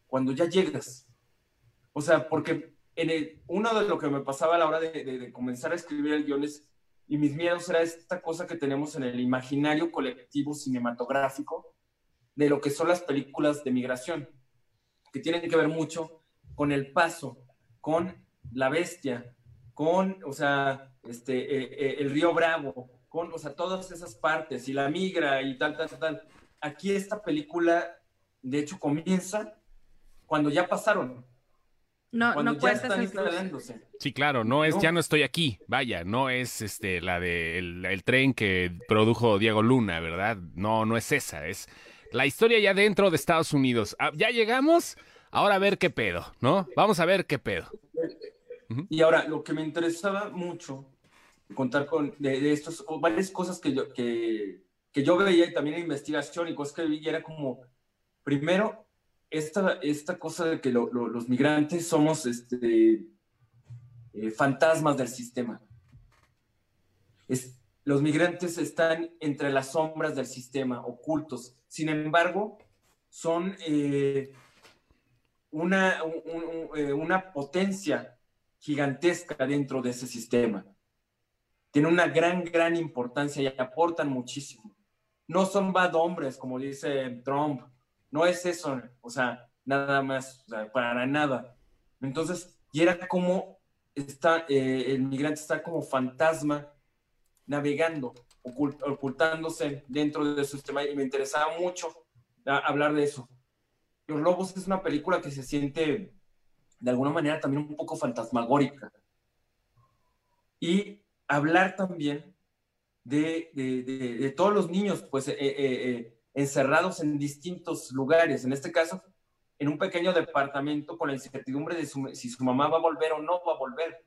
cuando ya llegas. O sea, porque en uno de lo que me pasaba a la hora de, comenzar a escribir el guion es, y mis miedos era esta cosa que tenemos en el imaginario colectivo cinematográfico, de lo que son las películas de migración, que tienen que ver mucho con el paso, con la bestia, con, o sea, este, eh, eh, el río Bravo, con, o sea, todas esas partes, y la migra y tal, tal, tal. Aquí esta película, de hecho, comienza cuando ya pasaron. No, cuando no ya están instalándose. Sí, claro, no es, ya no estoy aquí, vaya, no es este la de el tren que produjo Diego Luna, ¿verdad? No, no es esa, es la historia ya dentro de Estados Unidos. Ah, ya llegamos, ahora a ver qué pedo, ¿no? Vamos a ver qué pedo. Y ahora, lo que me interesaba mucho contar con de, estos, o varias cosas que yo, que, que yo veía y también en investigación y cosas que vi, era como, primero, esta, esta cosa de que los migrantes somos este, eh, fantasmas del sistema. Es, los migrantes están entre las sombras del sistema, ocultos. Sin embargo, son eh, una, eh, una potencia gigantesca dentro de ese sistema. Tienen una gran, gran importancia y aportan muchísimo. No son bad hombres, como dice Trump. No es eso, o sea, nada más, para nada. Entonces, y era como está, eh, el migrante está como fantasma navegando, ocultándose dentro de su sistema y me interesaba mucho hablar de eso. Los Lobos es una película que se siente de alguna manera también un poco fantasmagórica. Y hablar también de, de, todos los niños pues eh, eh, eh, encerrados en distintos lugares, en este caso en un pequeño departamento con la incertidumbre de si su mamá va a volver o no va a volver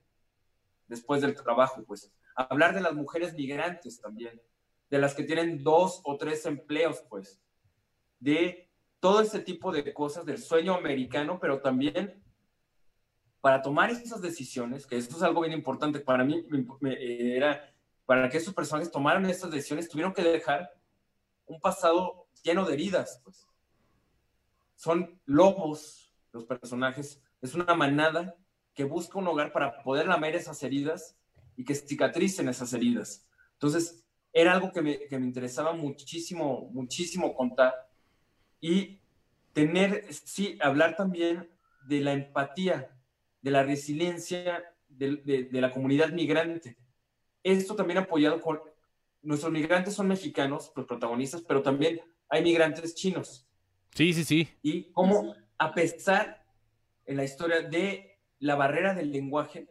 después del trabajo, pues hablar de las mujeres migrantes también, de las que tienen dos o tres empleos, pues, de todo ese tipo de cosas del sueño americano, pero también para tomar esas decisiones, que esto es algo bien importante para mí, era para que esos personajes tomaran estas decisiones, tuvieron que dejar un pasado lleno de heridas, pues. Son lobos los personajes, es una manada que busca un hogar para poder lamer esas heridas y que cicatricen esas heridas. Entonces, era algo que me, que me interesaba muchísimo, muchísimo contar y tener, sí, hablar también de la empatía, de la resiliencia de, de, la comunidad migrante. Esto también apoyado con, nuestros migrantes son mexicanos, los protagonistas, pero también hay migrantes chinos. Sí, sí, sí. Y cómo, a pesar en la historia de la barrera del lenguaje,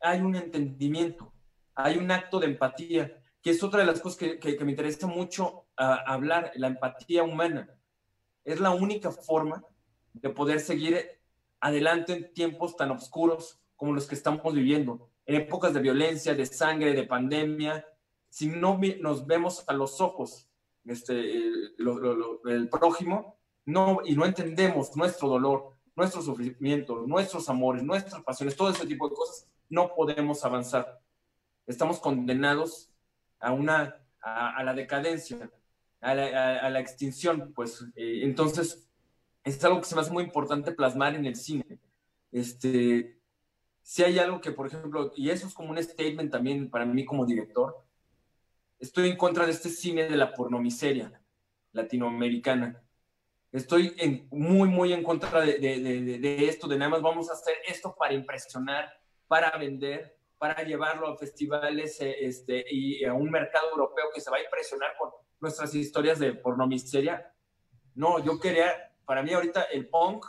hay un entendimiento, hay un acto de empatía, que es otra de las cosas que, me interesa mucho ah, hablar, la empatía humana. Es la única forma de poder seguir adelante en tiempos tan oscuros como los que estamos viviendo, en épocas de violencia, de sangre, de pandemia, si no nos vemos a los ojos este, el, prójimo no, y no entendemos nuestro dolor, nuestro sufrimiento, nuestros amores, nuestras pasiones, todo ese tipo de cosas, no podemos avanzar. Estamos condenados a, una, a, la decadencia, a la, extinción. Pues eh, entonces, es algo que se me hace muy importante plasmar en el cine. Este, si hay algo que, por ejemplo, y eso es como un statement también para mí como director, estoy en contra de este cine de la pornomiseria latinoamericana. Estoy muy, muy en contra de, de, esto, de nada más vamos a hacer esto para impresionar, para vender, para llevarlo a festivales eh, este, y a un mercado europeo que se va a impresionar con nuestras historias de pornomiseria. No, yo quería, para mí ahorita el punk,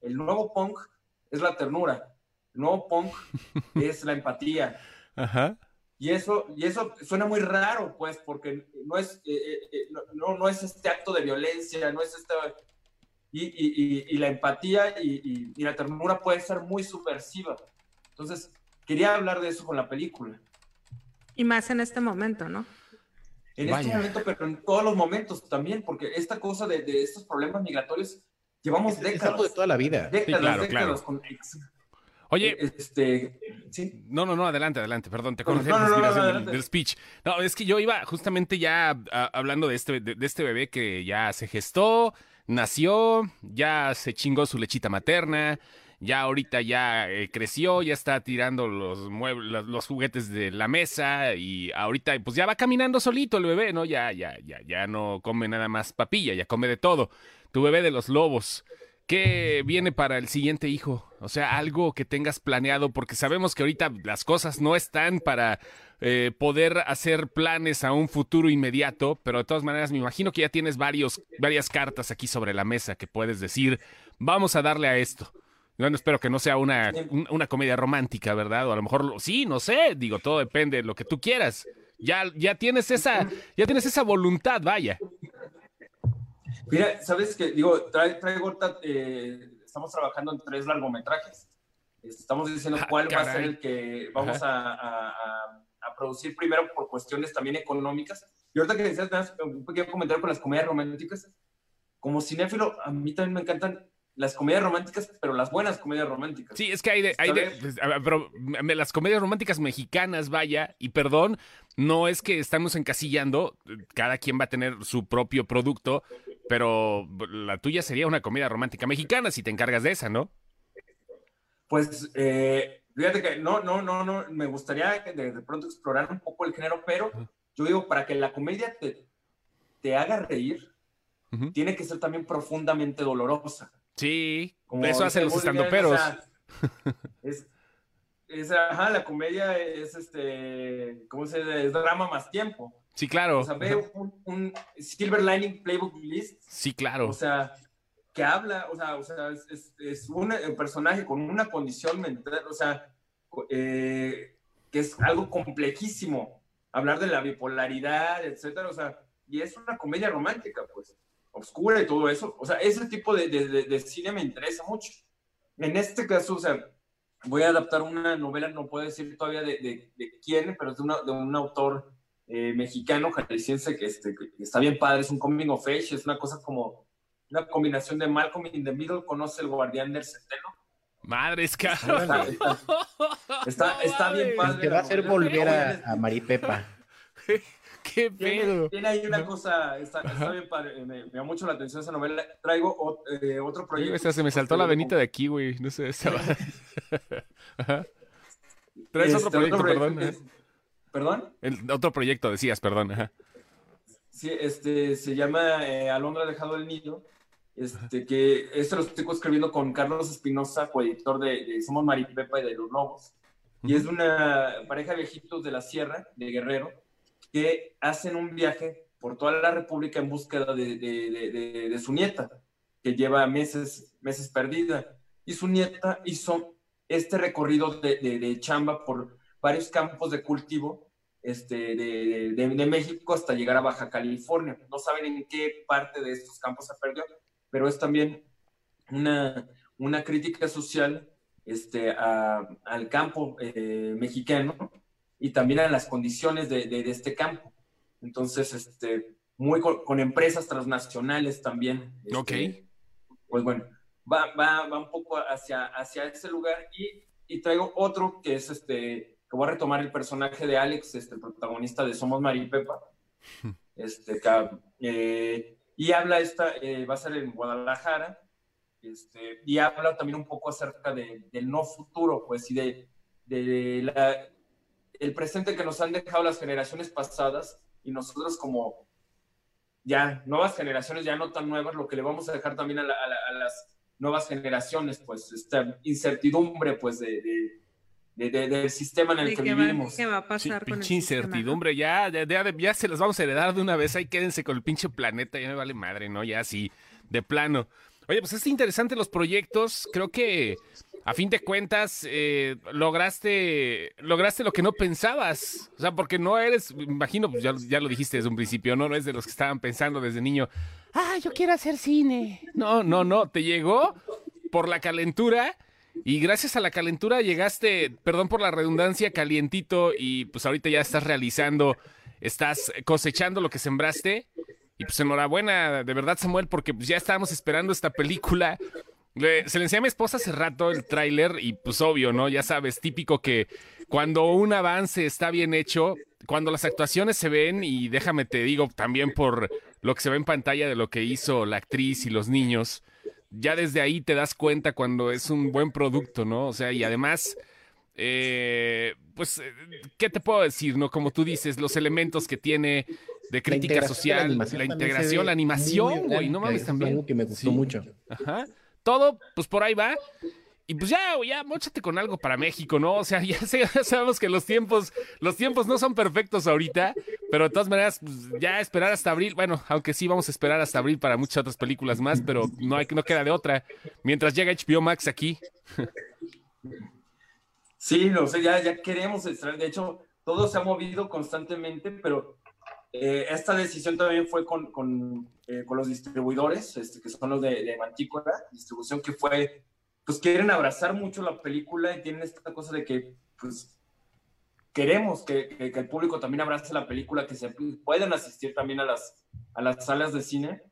el nuevo punk es la ternura, el nuevo punk es la empatía. Ajá. Y eso, y eso suena muy raro, pues, porque no es, eh, eh, eh, no, no, es este acto de violencia, no es esta... Y, y, y la empatía y, la ternura puede ser muy subversiva. Entonces, quería hablar de eso con la película. Y más en este momento, ¿no? En este momento, pero en todos los momentos también, porque esta cosa de, de estos problemas migratorios llevamos décadas. de toda la vida. Décadas, décadas con Oye, este, ¿sí? No, no, no, adelante, adelante, perdón, te conocí la inspiración del, speech. No, es que yo iba justamente ya hablando de este, de, este bebé que ya se gestó, nació, ya se chingó su lechita materna, ya ahorita ya eh, creció, ya está tirando los muebles, los juguetes de la mesa y ahorita pues ya va caminando solito el bebé, ¿no? Ya, ya, ya, ya no come nada más papilla, ya come de todo. Tu bebé de los lobos. ¿Qué viene para el siguiente hijo? O sea, algo que tengas planeado, porque sabemos que ahorita las cosas no están para eh, poder hacer planes a un futuro inmediato, pero de todas maneras me imagino que ya tienes varias cartas aquí sobre la mesa que puedes decir, vamos a darle a esto. Bueno, espero que no sea una, una comedia romántica, ¿verdad? O a lo mejor sí, no sé, digo, todo depende de lo que tú quieras. Ya, ya tienes esa, ya tienes esa voluntad, vaya. Mira, sabes que, digo, traigo, eh, estamos trabajando en tres largometrajes. Estamos diciendo ah, cuál va a ser el que vamos a, producir primero por cuestiones también económicas. Y ahorita que decías, un pequeño comentario con las comedias románticas. Como cinéfilo, a mí también me encantan las comedias románticas, pero las buenas comedias románticas. Sí, es que hay de, hay de pues, pero las comedias románticas mexicanas, vaya, y perdón, no es que estamos encasillando, cada quien va a tener su propio producto, pero la tuya sería una comedia romántica mexicana si te encargas de esa, ¿no? Pues eh, fíjate que no, no, no, no, me gustaría de, pronto explorar un poco el género, pero yo digo, para que la comedia te, te haga reír, tiene que ser también profundamente dolorosa. Sí, Como eso hacen los estandoperos. es, es, ajá, la comedia es este, ¿cómo se dice? Es drama más tiempo. Sí, claro. O sea, ve un, Silver Lining Playbook List. Sí, claro. O sea, que habla, o sea, o sea es, un personaje con una condición mental, o sea, eh, que es algo complejísimo. Hablar de la bipolaridad, etcétera, o sea, y es una comedia romántica, pues, oscura y todo eso. O sea, ese tipo de, de, cine me interesa mucho. En este caso, o sea, voy a adaptar una novela, no puedo decir todavía de, quién, pero es de, una, de un autor eh, mexicano, jalisciense, este, que, está bien padre, es un coming of age, es una cosa como una combinación de Malcolm in the Middle, conoce el guardián del centeno. Madre está, está, está, bien padre. Te va a hacer volver a, a Maripepa. ¿Qué pedo? Tiene, ahí una cosa, está, bien padre, me, me, mucho la atención esa novela. Traigo eh, otro proyecto. O sea, se me saltó la venita de aquí, güey, no sé, estaba... Traes otro este, proyecto, perdón. ¿Perdón? El otro proyecto decías, perdón. Ajá. Sí, este, se llama eh, Alondra dejado el nido. Este, que esto lo estoy escribiendo con Carlos Espinosa, coeditor de, de Somos Maripepa y de Los Lobos. Y es una pareja de viejitos de la sierra, de Guerrero, que hacen un viaje por toda la República en búsqueda de, su nieta, que lleva meses, meses perdida. Y su nieta hizo este recorrido de, chamba por varios campos de cultivo este, de, México hasta llegar a Baja California. No saben en qué parte de estos campos se perdió, pero es también una, una crítica social este, al campo eh, mexicano y también a las condiciones de, este campo. Entonces, este, muy con, empresas transnacionales también. Este, ok. Pues bueno, va, va, va, un poco hacia, hacia ese lugar y, y, traigo otro que es este, que voy a retomar el personaje de Alex, este, el protagonista de Somos Maripepa. Este, eh, y habla esta, eh, va a ser en Guadalajara, este, y habla también un poco acerca de, del no futuro, pues, y de, de la, el presente que nos han dejado las generaciones pasadas y nosotros como ya nuevas generaciones, ya no tan nuevas, lo que le vamos a dejar también a, las nuevas generaciones, pues esta incertidumbre pues de, del sistema en el que vivimos. ¿Qué va a pasar con pinche incertidumbre, ya, ya, ya, ya, se las vamos a heredar de una vez, ahí quédense con el pinche planeta, ya me vale madre, ¿no? Ya así, de plano. Oye, pues es interesante los proyectos, creo que a fin de cuentas, eh, lograste, lograste lo que no pensabas. O sea, porque no eres, imagino, pues ya, ya, lo dijiste desde un principio, ¿no? No es de los que estaban pensando desde niño, ah, yo quiero hacer cine. No, no, no, te llegó por la calentura y gracias a la calentura llegaste, perdón por la redundancia, calientito y pues ahorita ya estás realizando, estás cosechando lo que sembraste. Y pues enhorabuena, de verdad, Samuel, porque pues ya estábamos esperando esta película se le enseñé a mi esposa hace rato el tráiler y pues obvio, ¿no? Ya sabes, típico que cuando un avance está bien hecho, cuando las actuaciones se ven, y déjame te digo también por lo que se ve en pantalla de lo que hizo la actriz y los niños, ya desde ahí te das cuenta cuando es un buen producto, ¿no? O sea, y además, eh, pues, ¿qué te puedo decir, no? Como tú dices, los elementos que tiene de crítica social, la, integración, la animación, güey, no mames también. algo que me gustó mucho. Ajá todo, pues por ahí va. Y pues ya, ya, mochate con algo para México, ¿no? O sea, ya, sabemos que los tiempos, los tiempos no son perfectos ahorita, pero de todas maneras, pues ya esperar hasta abril, bueno, aunque sí vamos a esperar hasta abril para muchas otras películas más, pero no hay, no queda de otra. Mientras llega HBO Max aquí. Sí, no sé, ya, ya queremos extraer, de hecho, todo se ha movido constantemente, pero eh, esta decisión también fue con, con, eh, con los distribuidores, este, que son los de, de, distribución que fue, pues quieren abrazar mucho la película y tienen esta cosa de que, pues, queremos que, que, el público también abrace la película, que se puedan asistir también a las, a las salas de cine.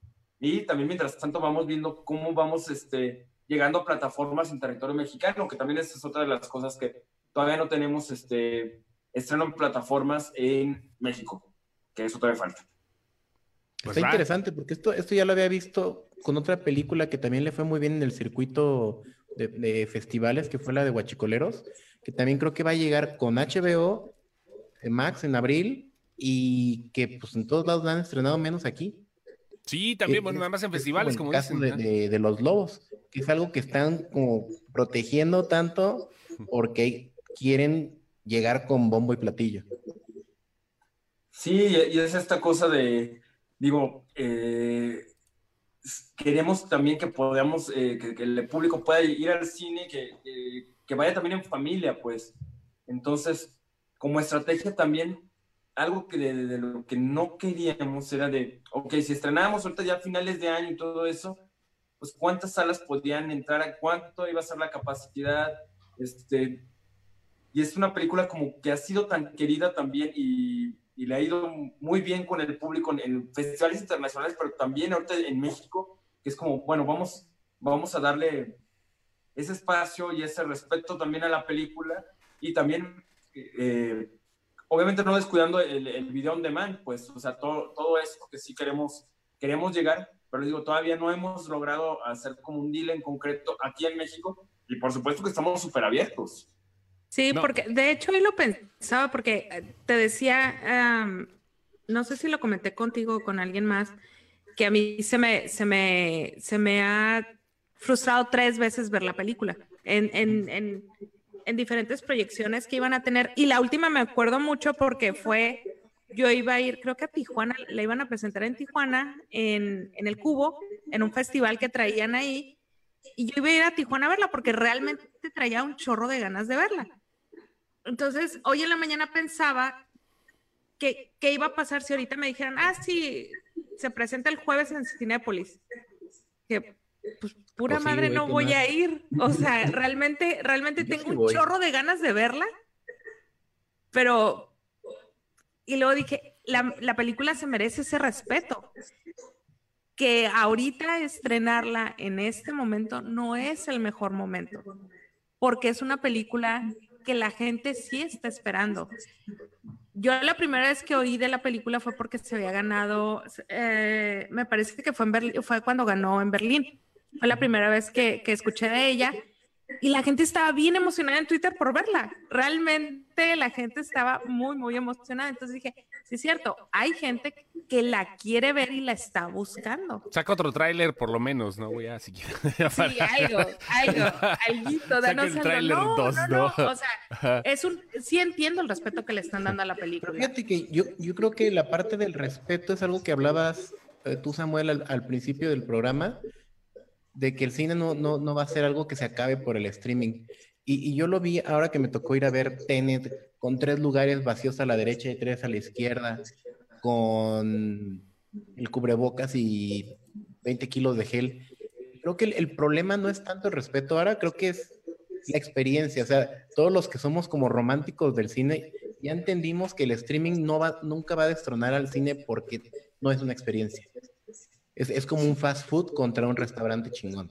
Y también, mientras tanto, vamos viendo cómo vamos este, llegando a plataformas en territorio mexicano, que también esta es otra de las cosas que todavía no tenemos este, estreno en plataformas en México que eso todavía falta. Pues Está interesante porque esto, esto ya lo había visto con otra película que también le fue muy bien en el circuito de, festivales, que fue la de Huachicoleros, que también creo que va a llegar con HBO, Max en abril, y que pues en todos lados la han estrenado menos aquí. Sí, también, bueno, nada más en festivales, como, el caso De, de, los lobos, que es algo que están como protegiendo tanto porque quieren llegar con bombo y platillo. Sí, y es esta cosa de, digo, eh, queremos también que podamos, eh, que, el público pueda ir al cine, que, que, vaya también en familia, pues. Entonces, como estrategia también, algo que de, lo que no queríamos era de, ok, si estrenábamos ahorita ya a finales de año y todo eso, pues cuántas salas podían entrar, cuánto iba a ser la capacidad, este, y es una película como que ha sido tan querida también y y le ha ido muy bien con el público en, festivales internacionales, pero también ahorita en México, que es como, bueno, vamos, vamos a darle ese espacio y ese respeto también a la película y también, eh, obviamente no descuidando el, el, video on demand, pues, o sea, todo, todo eso que sí queremos, queremos llegar, pero digo, todavía no hemos logrado hacer como un deal en concreto aquí en México y por supuesto que estamos súper abiertos. Sí, porque de hecho hoy lo pensaba porque eh, te decía, no sé si lo comenté contigo o con alguien más, que a mí se me, se me, se me ha frustrado tres veces ver la película en, en, en, en diferentes proyecciones que iban a tener. Y la última me acuerdo mucho porque fue yo iba a ir, creo que a Tijuana, la iban a presentar en Tijuana, en, en el Cubo, en un festival que traían ahí, y yo iba a ir a Tijuana a verla porque realmente traía un chorro de ganas de verla. Entonces, hoy en la mañana pensaba que, qué iba a pasar si ahorita me dijeran, ah, sí, se presenta el jueves en Cinépolis. Que, pues, pura Pues sí, madre, no ¿qué voy más? a ir. O sea, realmente, realmente Yo tengo sí un chorro de ganas de verla. Pero, y luego dije, la, la película se merece ese respeto. Que ahorita estrenarla en este momento no es el mejor momento, porque es una película que la gente sí está esperando. Yo la primera vez que oí de la película fue porque se había ganado, eh, me parece que fue, en Berlín, fue cuando ganó en Berlín. Fue la primera vez que, que escuché de ella y la gente estaba bien emocionada en Twitter por verla. Realmente la gente estaba muy, muy emocionada. Entonces dije, sí es cierto, hay gente que la quiere ver y la está buscando. Saca otro tráiler por lo menos, ¿no? Voy a siquiera. Sí, algo, algo, alguito, danos el algo. tráiler No, dos, no, ¿no? no, O sea, es un, sí entiendo el respeto que le están dando a la Pero película. fíjate que yo, yo creo que la parte del respeto es algo que hablabas eh, tú, Samuel, al, al principio del programa, de que el cine no, no, no va a ser algo que se acabe por el streaming. Y, yo lo vi ahora que me tocó ir a ver Tenet con tres lugares vacíos a la derecha y tres a la izquierda, con el cubrebocas y 20 kilos de gel. Creo que el, el problema no es tanto el respeto ahora, creo que es la experiencia. O sea, todos los que somos como románticos del cine, ya entendimos que el streaming no va, nunca va a destronar al cine porque no es una experiencia. Es, es como un fast food contra un restaurante chingón.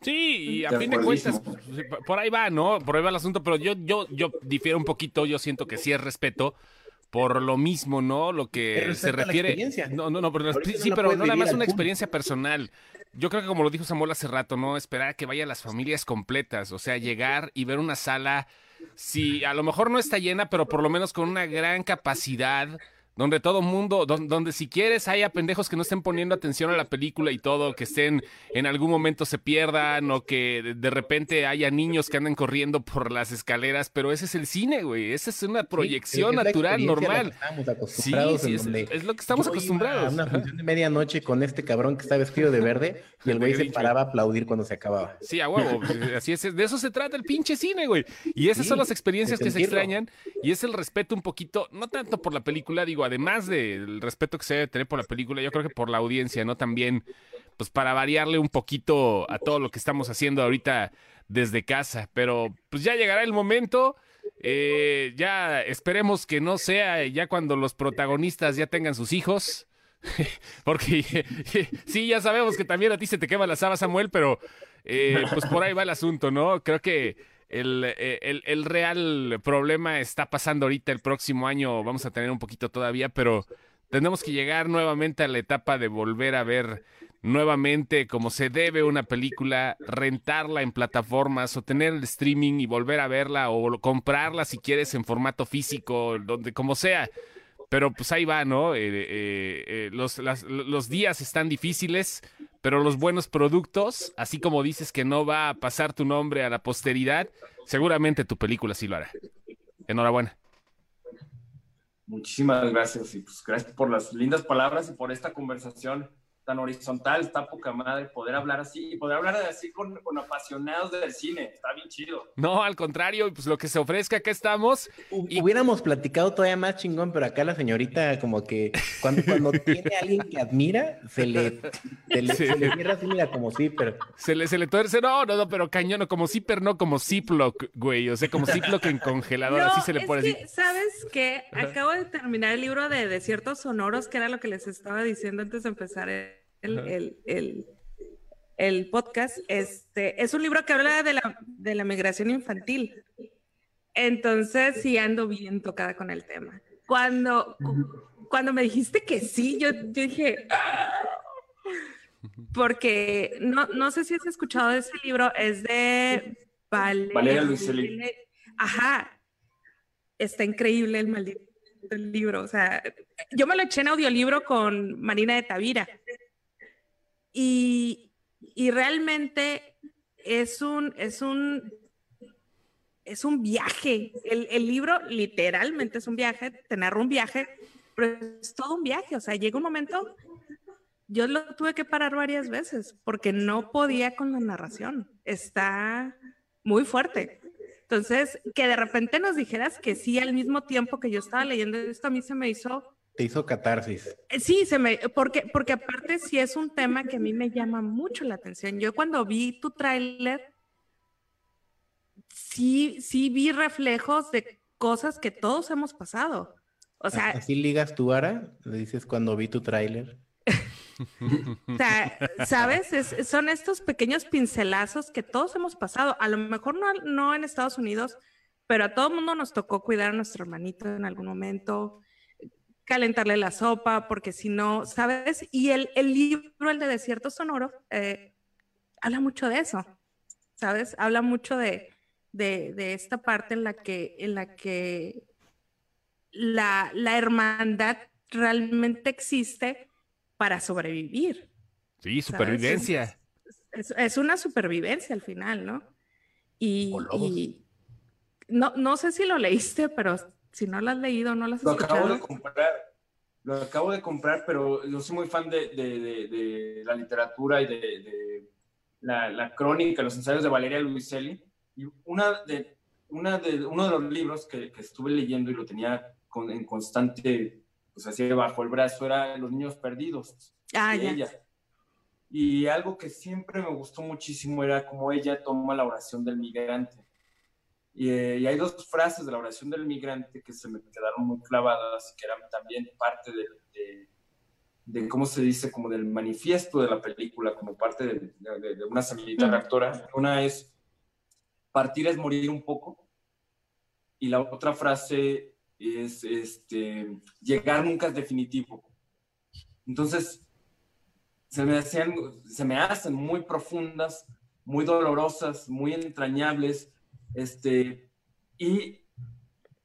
Sí, y a fin de cuentas, pues, por- ahí va, ¿no? Por ahí va el asunto, pero yo, yo, yo difiero un poquito, yo siento que sí es respeto por lo mismo, ¿no? Lo que se refiere. experiencia. No, no, no, pero no sí, la pero no nada más una experiencia personal. Yo creo que como lo dijo Samuel hace rato, ¿no? Esperar a que vayan las familias completas, o sea, llegar y ver una sala, si a lo mejor no está llena, pero por lo menos con una gran capacidad, donde todo mundo, don- donde si quieres haya pendejos que no estén poniendo atención a la película y todo, que estén en algún momento se pierdan o que de, repente haya niños que anden corriendo por las escaleras, pero ese es el cine, güey, esa es una proyección Sí, es natural, normal. Sí, sí, es, donde es lo que estamos acostumbrados. A una función de medianoche con este cabrón que está vestido de verde y el güey se paraba a aplaudir cuando se acababa. Sí, a huevo. pues, Así es. De eso se trata el pinche cine, güey. Y esas Sí, son las experiencias que se extrañan. Y es el respeto un poquito, no tanto por la película, digo, además del respeto que se debe tener por la película, yo creo que por la audiencia, ¿no? También, pues para variarle un poquito a todo lo que estamos haciendo ahorita desde casa. Pero pues ya llegará el momento. eh, ya esperemos que no sea ya cuando los protagonistas ya tengan sus hijos. Porque sí, ya sabemos que también a ti se te quema la saba, Samuel, pero eh, pues por ahí va el asunto, ¿no? Creo que el, eh, el, el real problema está pasando ahorita, el próximo año vamos a tener un poquito todavía, pero tenemos que llegar nuevamente a la etapa de volver a ver nuevamente como se debe una película, rentarla en plataformas o tener el streaming y volver a verla o comprarla si quieres en formato físico, donde como sea. Pero pues ahí va, ¿no? Eh, eh, eh, los, los días están difíciles, pero los buenos productos, así como dices que no va a pasar tu nombre a la posteridad, seguramente tu película sí lo hará. Enhorabuena. Muchísimas gracias y pues gracias por las lindas palabras y por esta conversación tan horizontal, está poca madre poder hablar así y poder hablar así con, con apasionados del cine, está bien chido. No, al contrario, pues lo que se ofrezca, acá estamos. Y- Hubiéramos platicado todavía más chingón, pero acá la señorita como que cuando, cuando tiene a alguien que admira, se le, se le, Sí. se le cierra así, mira, como pero Se le, se le tuerce, no, no, no, pero cañón, no, como zipper, no, como Ziploc, güey, o sea, como Ziploc en congelador, así se le pone así. ¿sabes qué? Acabo de terminar el libro de Desiertos Sonoros, que era lo que les estaba diciendo antes de empezar el, El, el- el podcast. Este, es un libro que habla de la, de la migración infantil. Entonces, sí ando bien tocada con el tema. Cuando, cu- cuando me dijiste que sí, yo, yo dije... "Ah". Porque no, no sé si has escuchado de ese libro, es de Valeria, Valeria Luiselli. Ajá. Está increíble el maldito libro. O sea, yo me lo eché en audiolibro con Marina de Tavira. Y, realmente es un, es un, es un viaje. El, el libro literalmente es un viaje, te un viaje es todo un viaje, o sea, llega un momento, yo lo tuve que parar varias veces porque no podía con la narración, está muy fuerte. Entonces, que de repente nos dijeras que sí al mismo tiempo que yo estaba leyendo esto, a mí se me hizo... Te hizo catarsis. Eh, sí, se me, porque, porque aparte sí es un tema que a mí me llama mucho la atención. Yo cuando vi tu tráiler, sí, sí vi reflejos de cosas que todos hemos pasado. O sea, así ligas tu vara, le dices cuando vi tu tráiler. o sea, ¿sabes? son estos pequeños pincelazos que todos hemos pasado. A lo mejor no, no en Estados Unidos, pero a todo el mundo nos tocó cuidar a nuestro hermanito en algún momento, calentarle la sopa, porque si no, ¿sabes? Y el, el libro, el de Desierto Sonoro, eh, habla mucho de eso, ¿sabes? Habla mucho de, de, de, esta parte en la que, en la que la, la hermandad realmente existe para sobrevivir. Sí, supervivencia. Es, una supervivencia al final, ¿no? Y, no, no sé si lo leíste, pero si no lo has leído, no lo has lo acabo de comprar. Lo acabo de comprar, pero yo soy muy fan de, de, la literatura y de, la, la, crónica, los ensayos de Valeria Luiselli. Y una de, una de, uno de los libros que, que estuve leyendo y lo tenía con, en constante pues así bajo el brazo, era Los Niños Perdidos. Ah, ya. Ella. Y algo que siempre me gustó muchísimo era cómo ella toma la oración del migrante. Y, eh, y, hay dos frases de la oración del migrante que se me quedaron muy clavadas, que eran también parte de, de, de cómo se dice, como del manifiesto de la película, como parte de, de una semillita reactora. Una es, partir es morir un poco. Y la otra frase es este, llegar nunca es definitivo. Entonces, se me, hacían, se me hacen muy profundas, muy dolorosas, muy entrañables. Este, y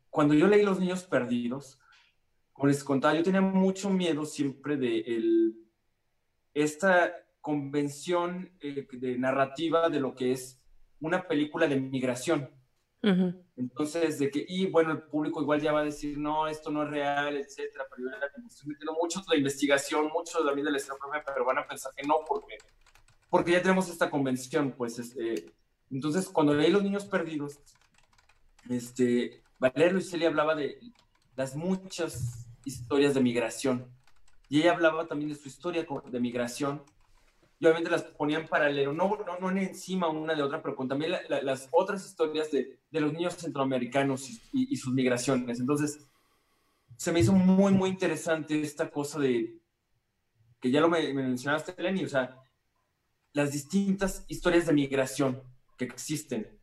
cuando yo leí Los Niños Perdidos, como les contaba, yo tenía mucho miedo siempre de el, esta convención eh, de narrativa de lo que es una película de migración. Entonces, de que, y bueno, el público igual ya va a decir, no, esto no es real, etcétera, pero yo era metiendo mucho de la investigación, mucho de la vida de la pero van a pensar que no, porque, porque ya tenemos esta convención, pues, este, entonces, cuando leí Los Niños Perdidos, este, Valeria Luiselli hablaba de las muchas historias de migración, y ella hablaba también de su historia de migración, y obviamente las ponían en paralelo, no, no, no encima una de otra, pero con también las otras historias de, de, los niños centroamericanos y, sus migraciones. Entonces, se me hizo muy, muy interesante esta cosa de, que ya lo me, mencionaste, Lenny, o sea, las distintas historias de migración que existen.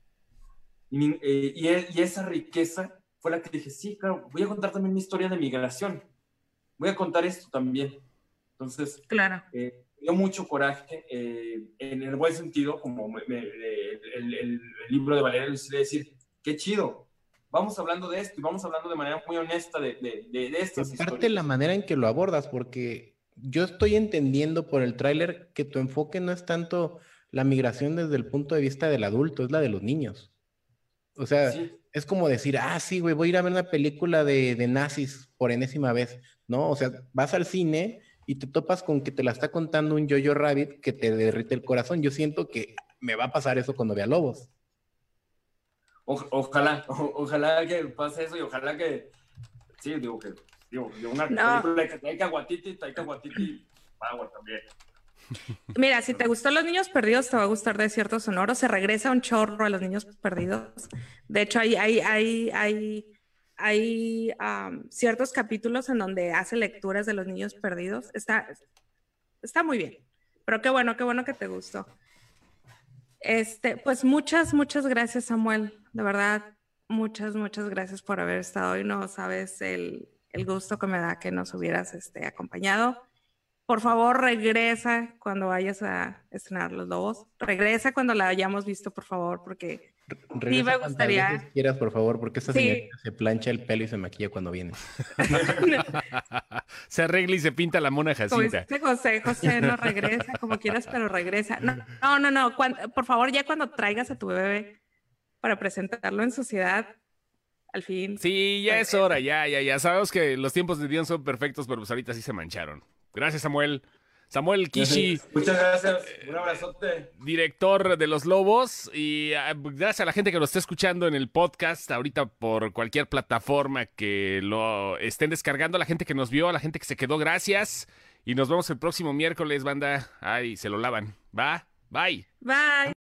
Y, eh, y, y, esa riqueza fue la que dije, sí, claro, voy a contar también mi historia de migración. Voy a contar esto también. Entonces, claro. Eh, dio mucho coraje, eh, en el buen sentido, como el, libro de Valeria Luis, decir, qué chido, vamos hablando de esto y vamos hablando de manera muy honesta de, de, de, de estas la manera en que lo abordas, porque yo estoy entendiendo por el tráiler que tu enfoque no es tanto la migración desde el punto de vista del adulto, es la de los niños. O sea, es como decir, ah, sí, güey, voy a ir a ver una película de, de nazis por enésima vez, ¿no? O sea, vas al cine y te topas con que te la está contando un Jojo Rabbit que te derrite el corazón. Yo siento que me va a pasar eso cuando vea Lobos. ojalá, ojalá que pase eso y ojalá que, sí, digo que, digo, una película que Taika Waititi, Taika Waititi, Power también. Mira, si te gustó Los Niños Perdidos, te va a gustar de cierto sonoro. Se regresa un chorro a Los Niños Perdidos. De hecho, hay, hay, hay, hay hay ciertos capítulos en donde hace lecturas de los niños perdidos. Está, está muy bien. Pero qué bueno, qué bueno que te gustó. Este, pues muchas, muchas gracias, Samuel. De verdad, muchas, muchas gracias por haber estado hoy. No sabes el, el gusto que me da que nos hubieras este, acompañado. Por favor, regresa cuando vayas a estrenar Los Lobos. Regresa cuando la hayamos visto, por favor, porque sí me gustaría. quieras, por favor, porque esta señorita se plancha el pelo y se maquilla cuando viene. se arregla y se pinta la mona Jacinta. José, José, no regresa, como quieras, pero regresa. No, no, no, por favor, ya cuando traigas a tu bebé para presentarlo en sociedad, al fin. Sí, ya es hora, ya, ya, ya. Sabemos que los tiempos de Dion son perfectos, pero pues ahorita sí se mancharon. Gracias, Samuel. Samuel Kishi. Muchas gracias. Un abrazote. Director de Los Lobos. Y ah, gracias a la gente que lo está escuchando en el podcast, ahorita por cualquier plataforma que lo estén descargando, a la gente que nos vio, a la gente que se quedó, gracias. Y nos vemos el próximo miércoles, banda. Ay, se lo lavan. Va, bye. Bye.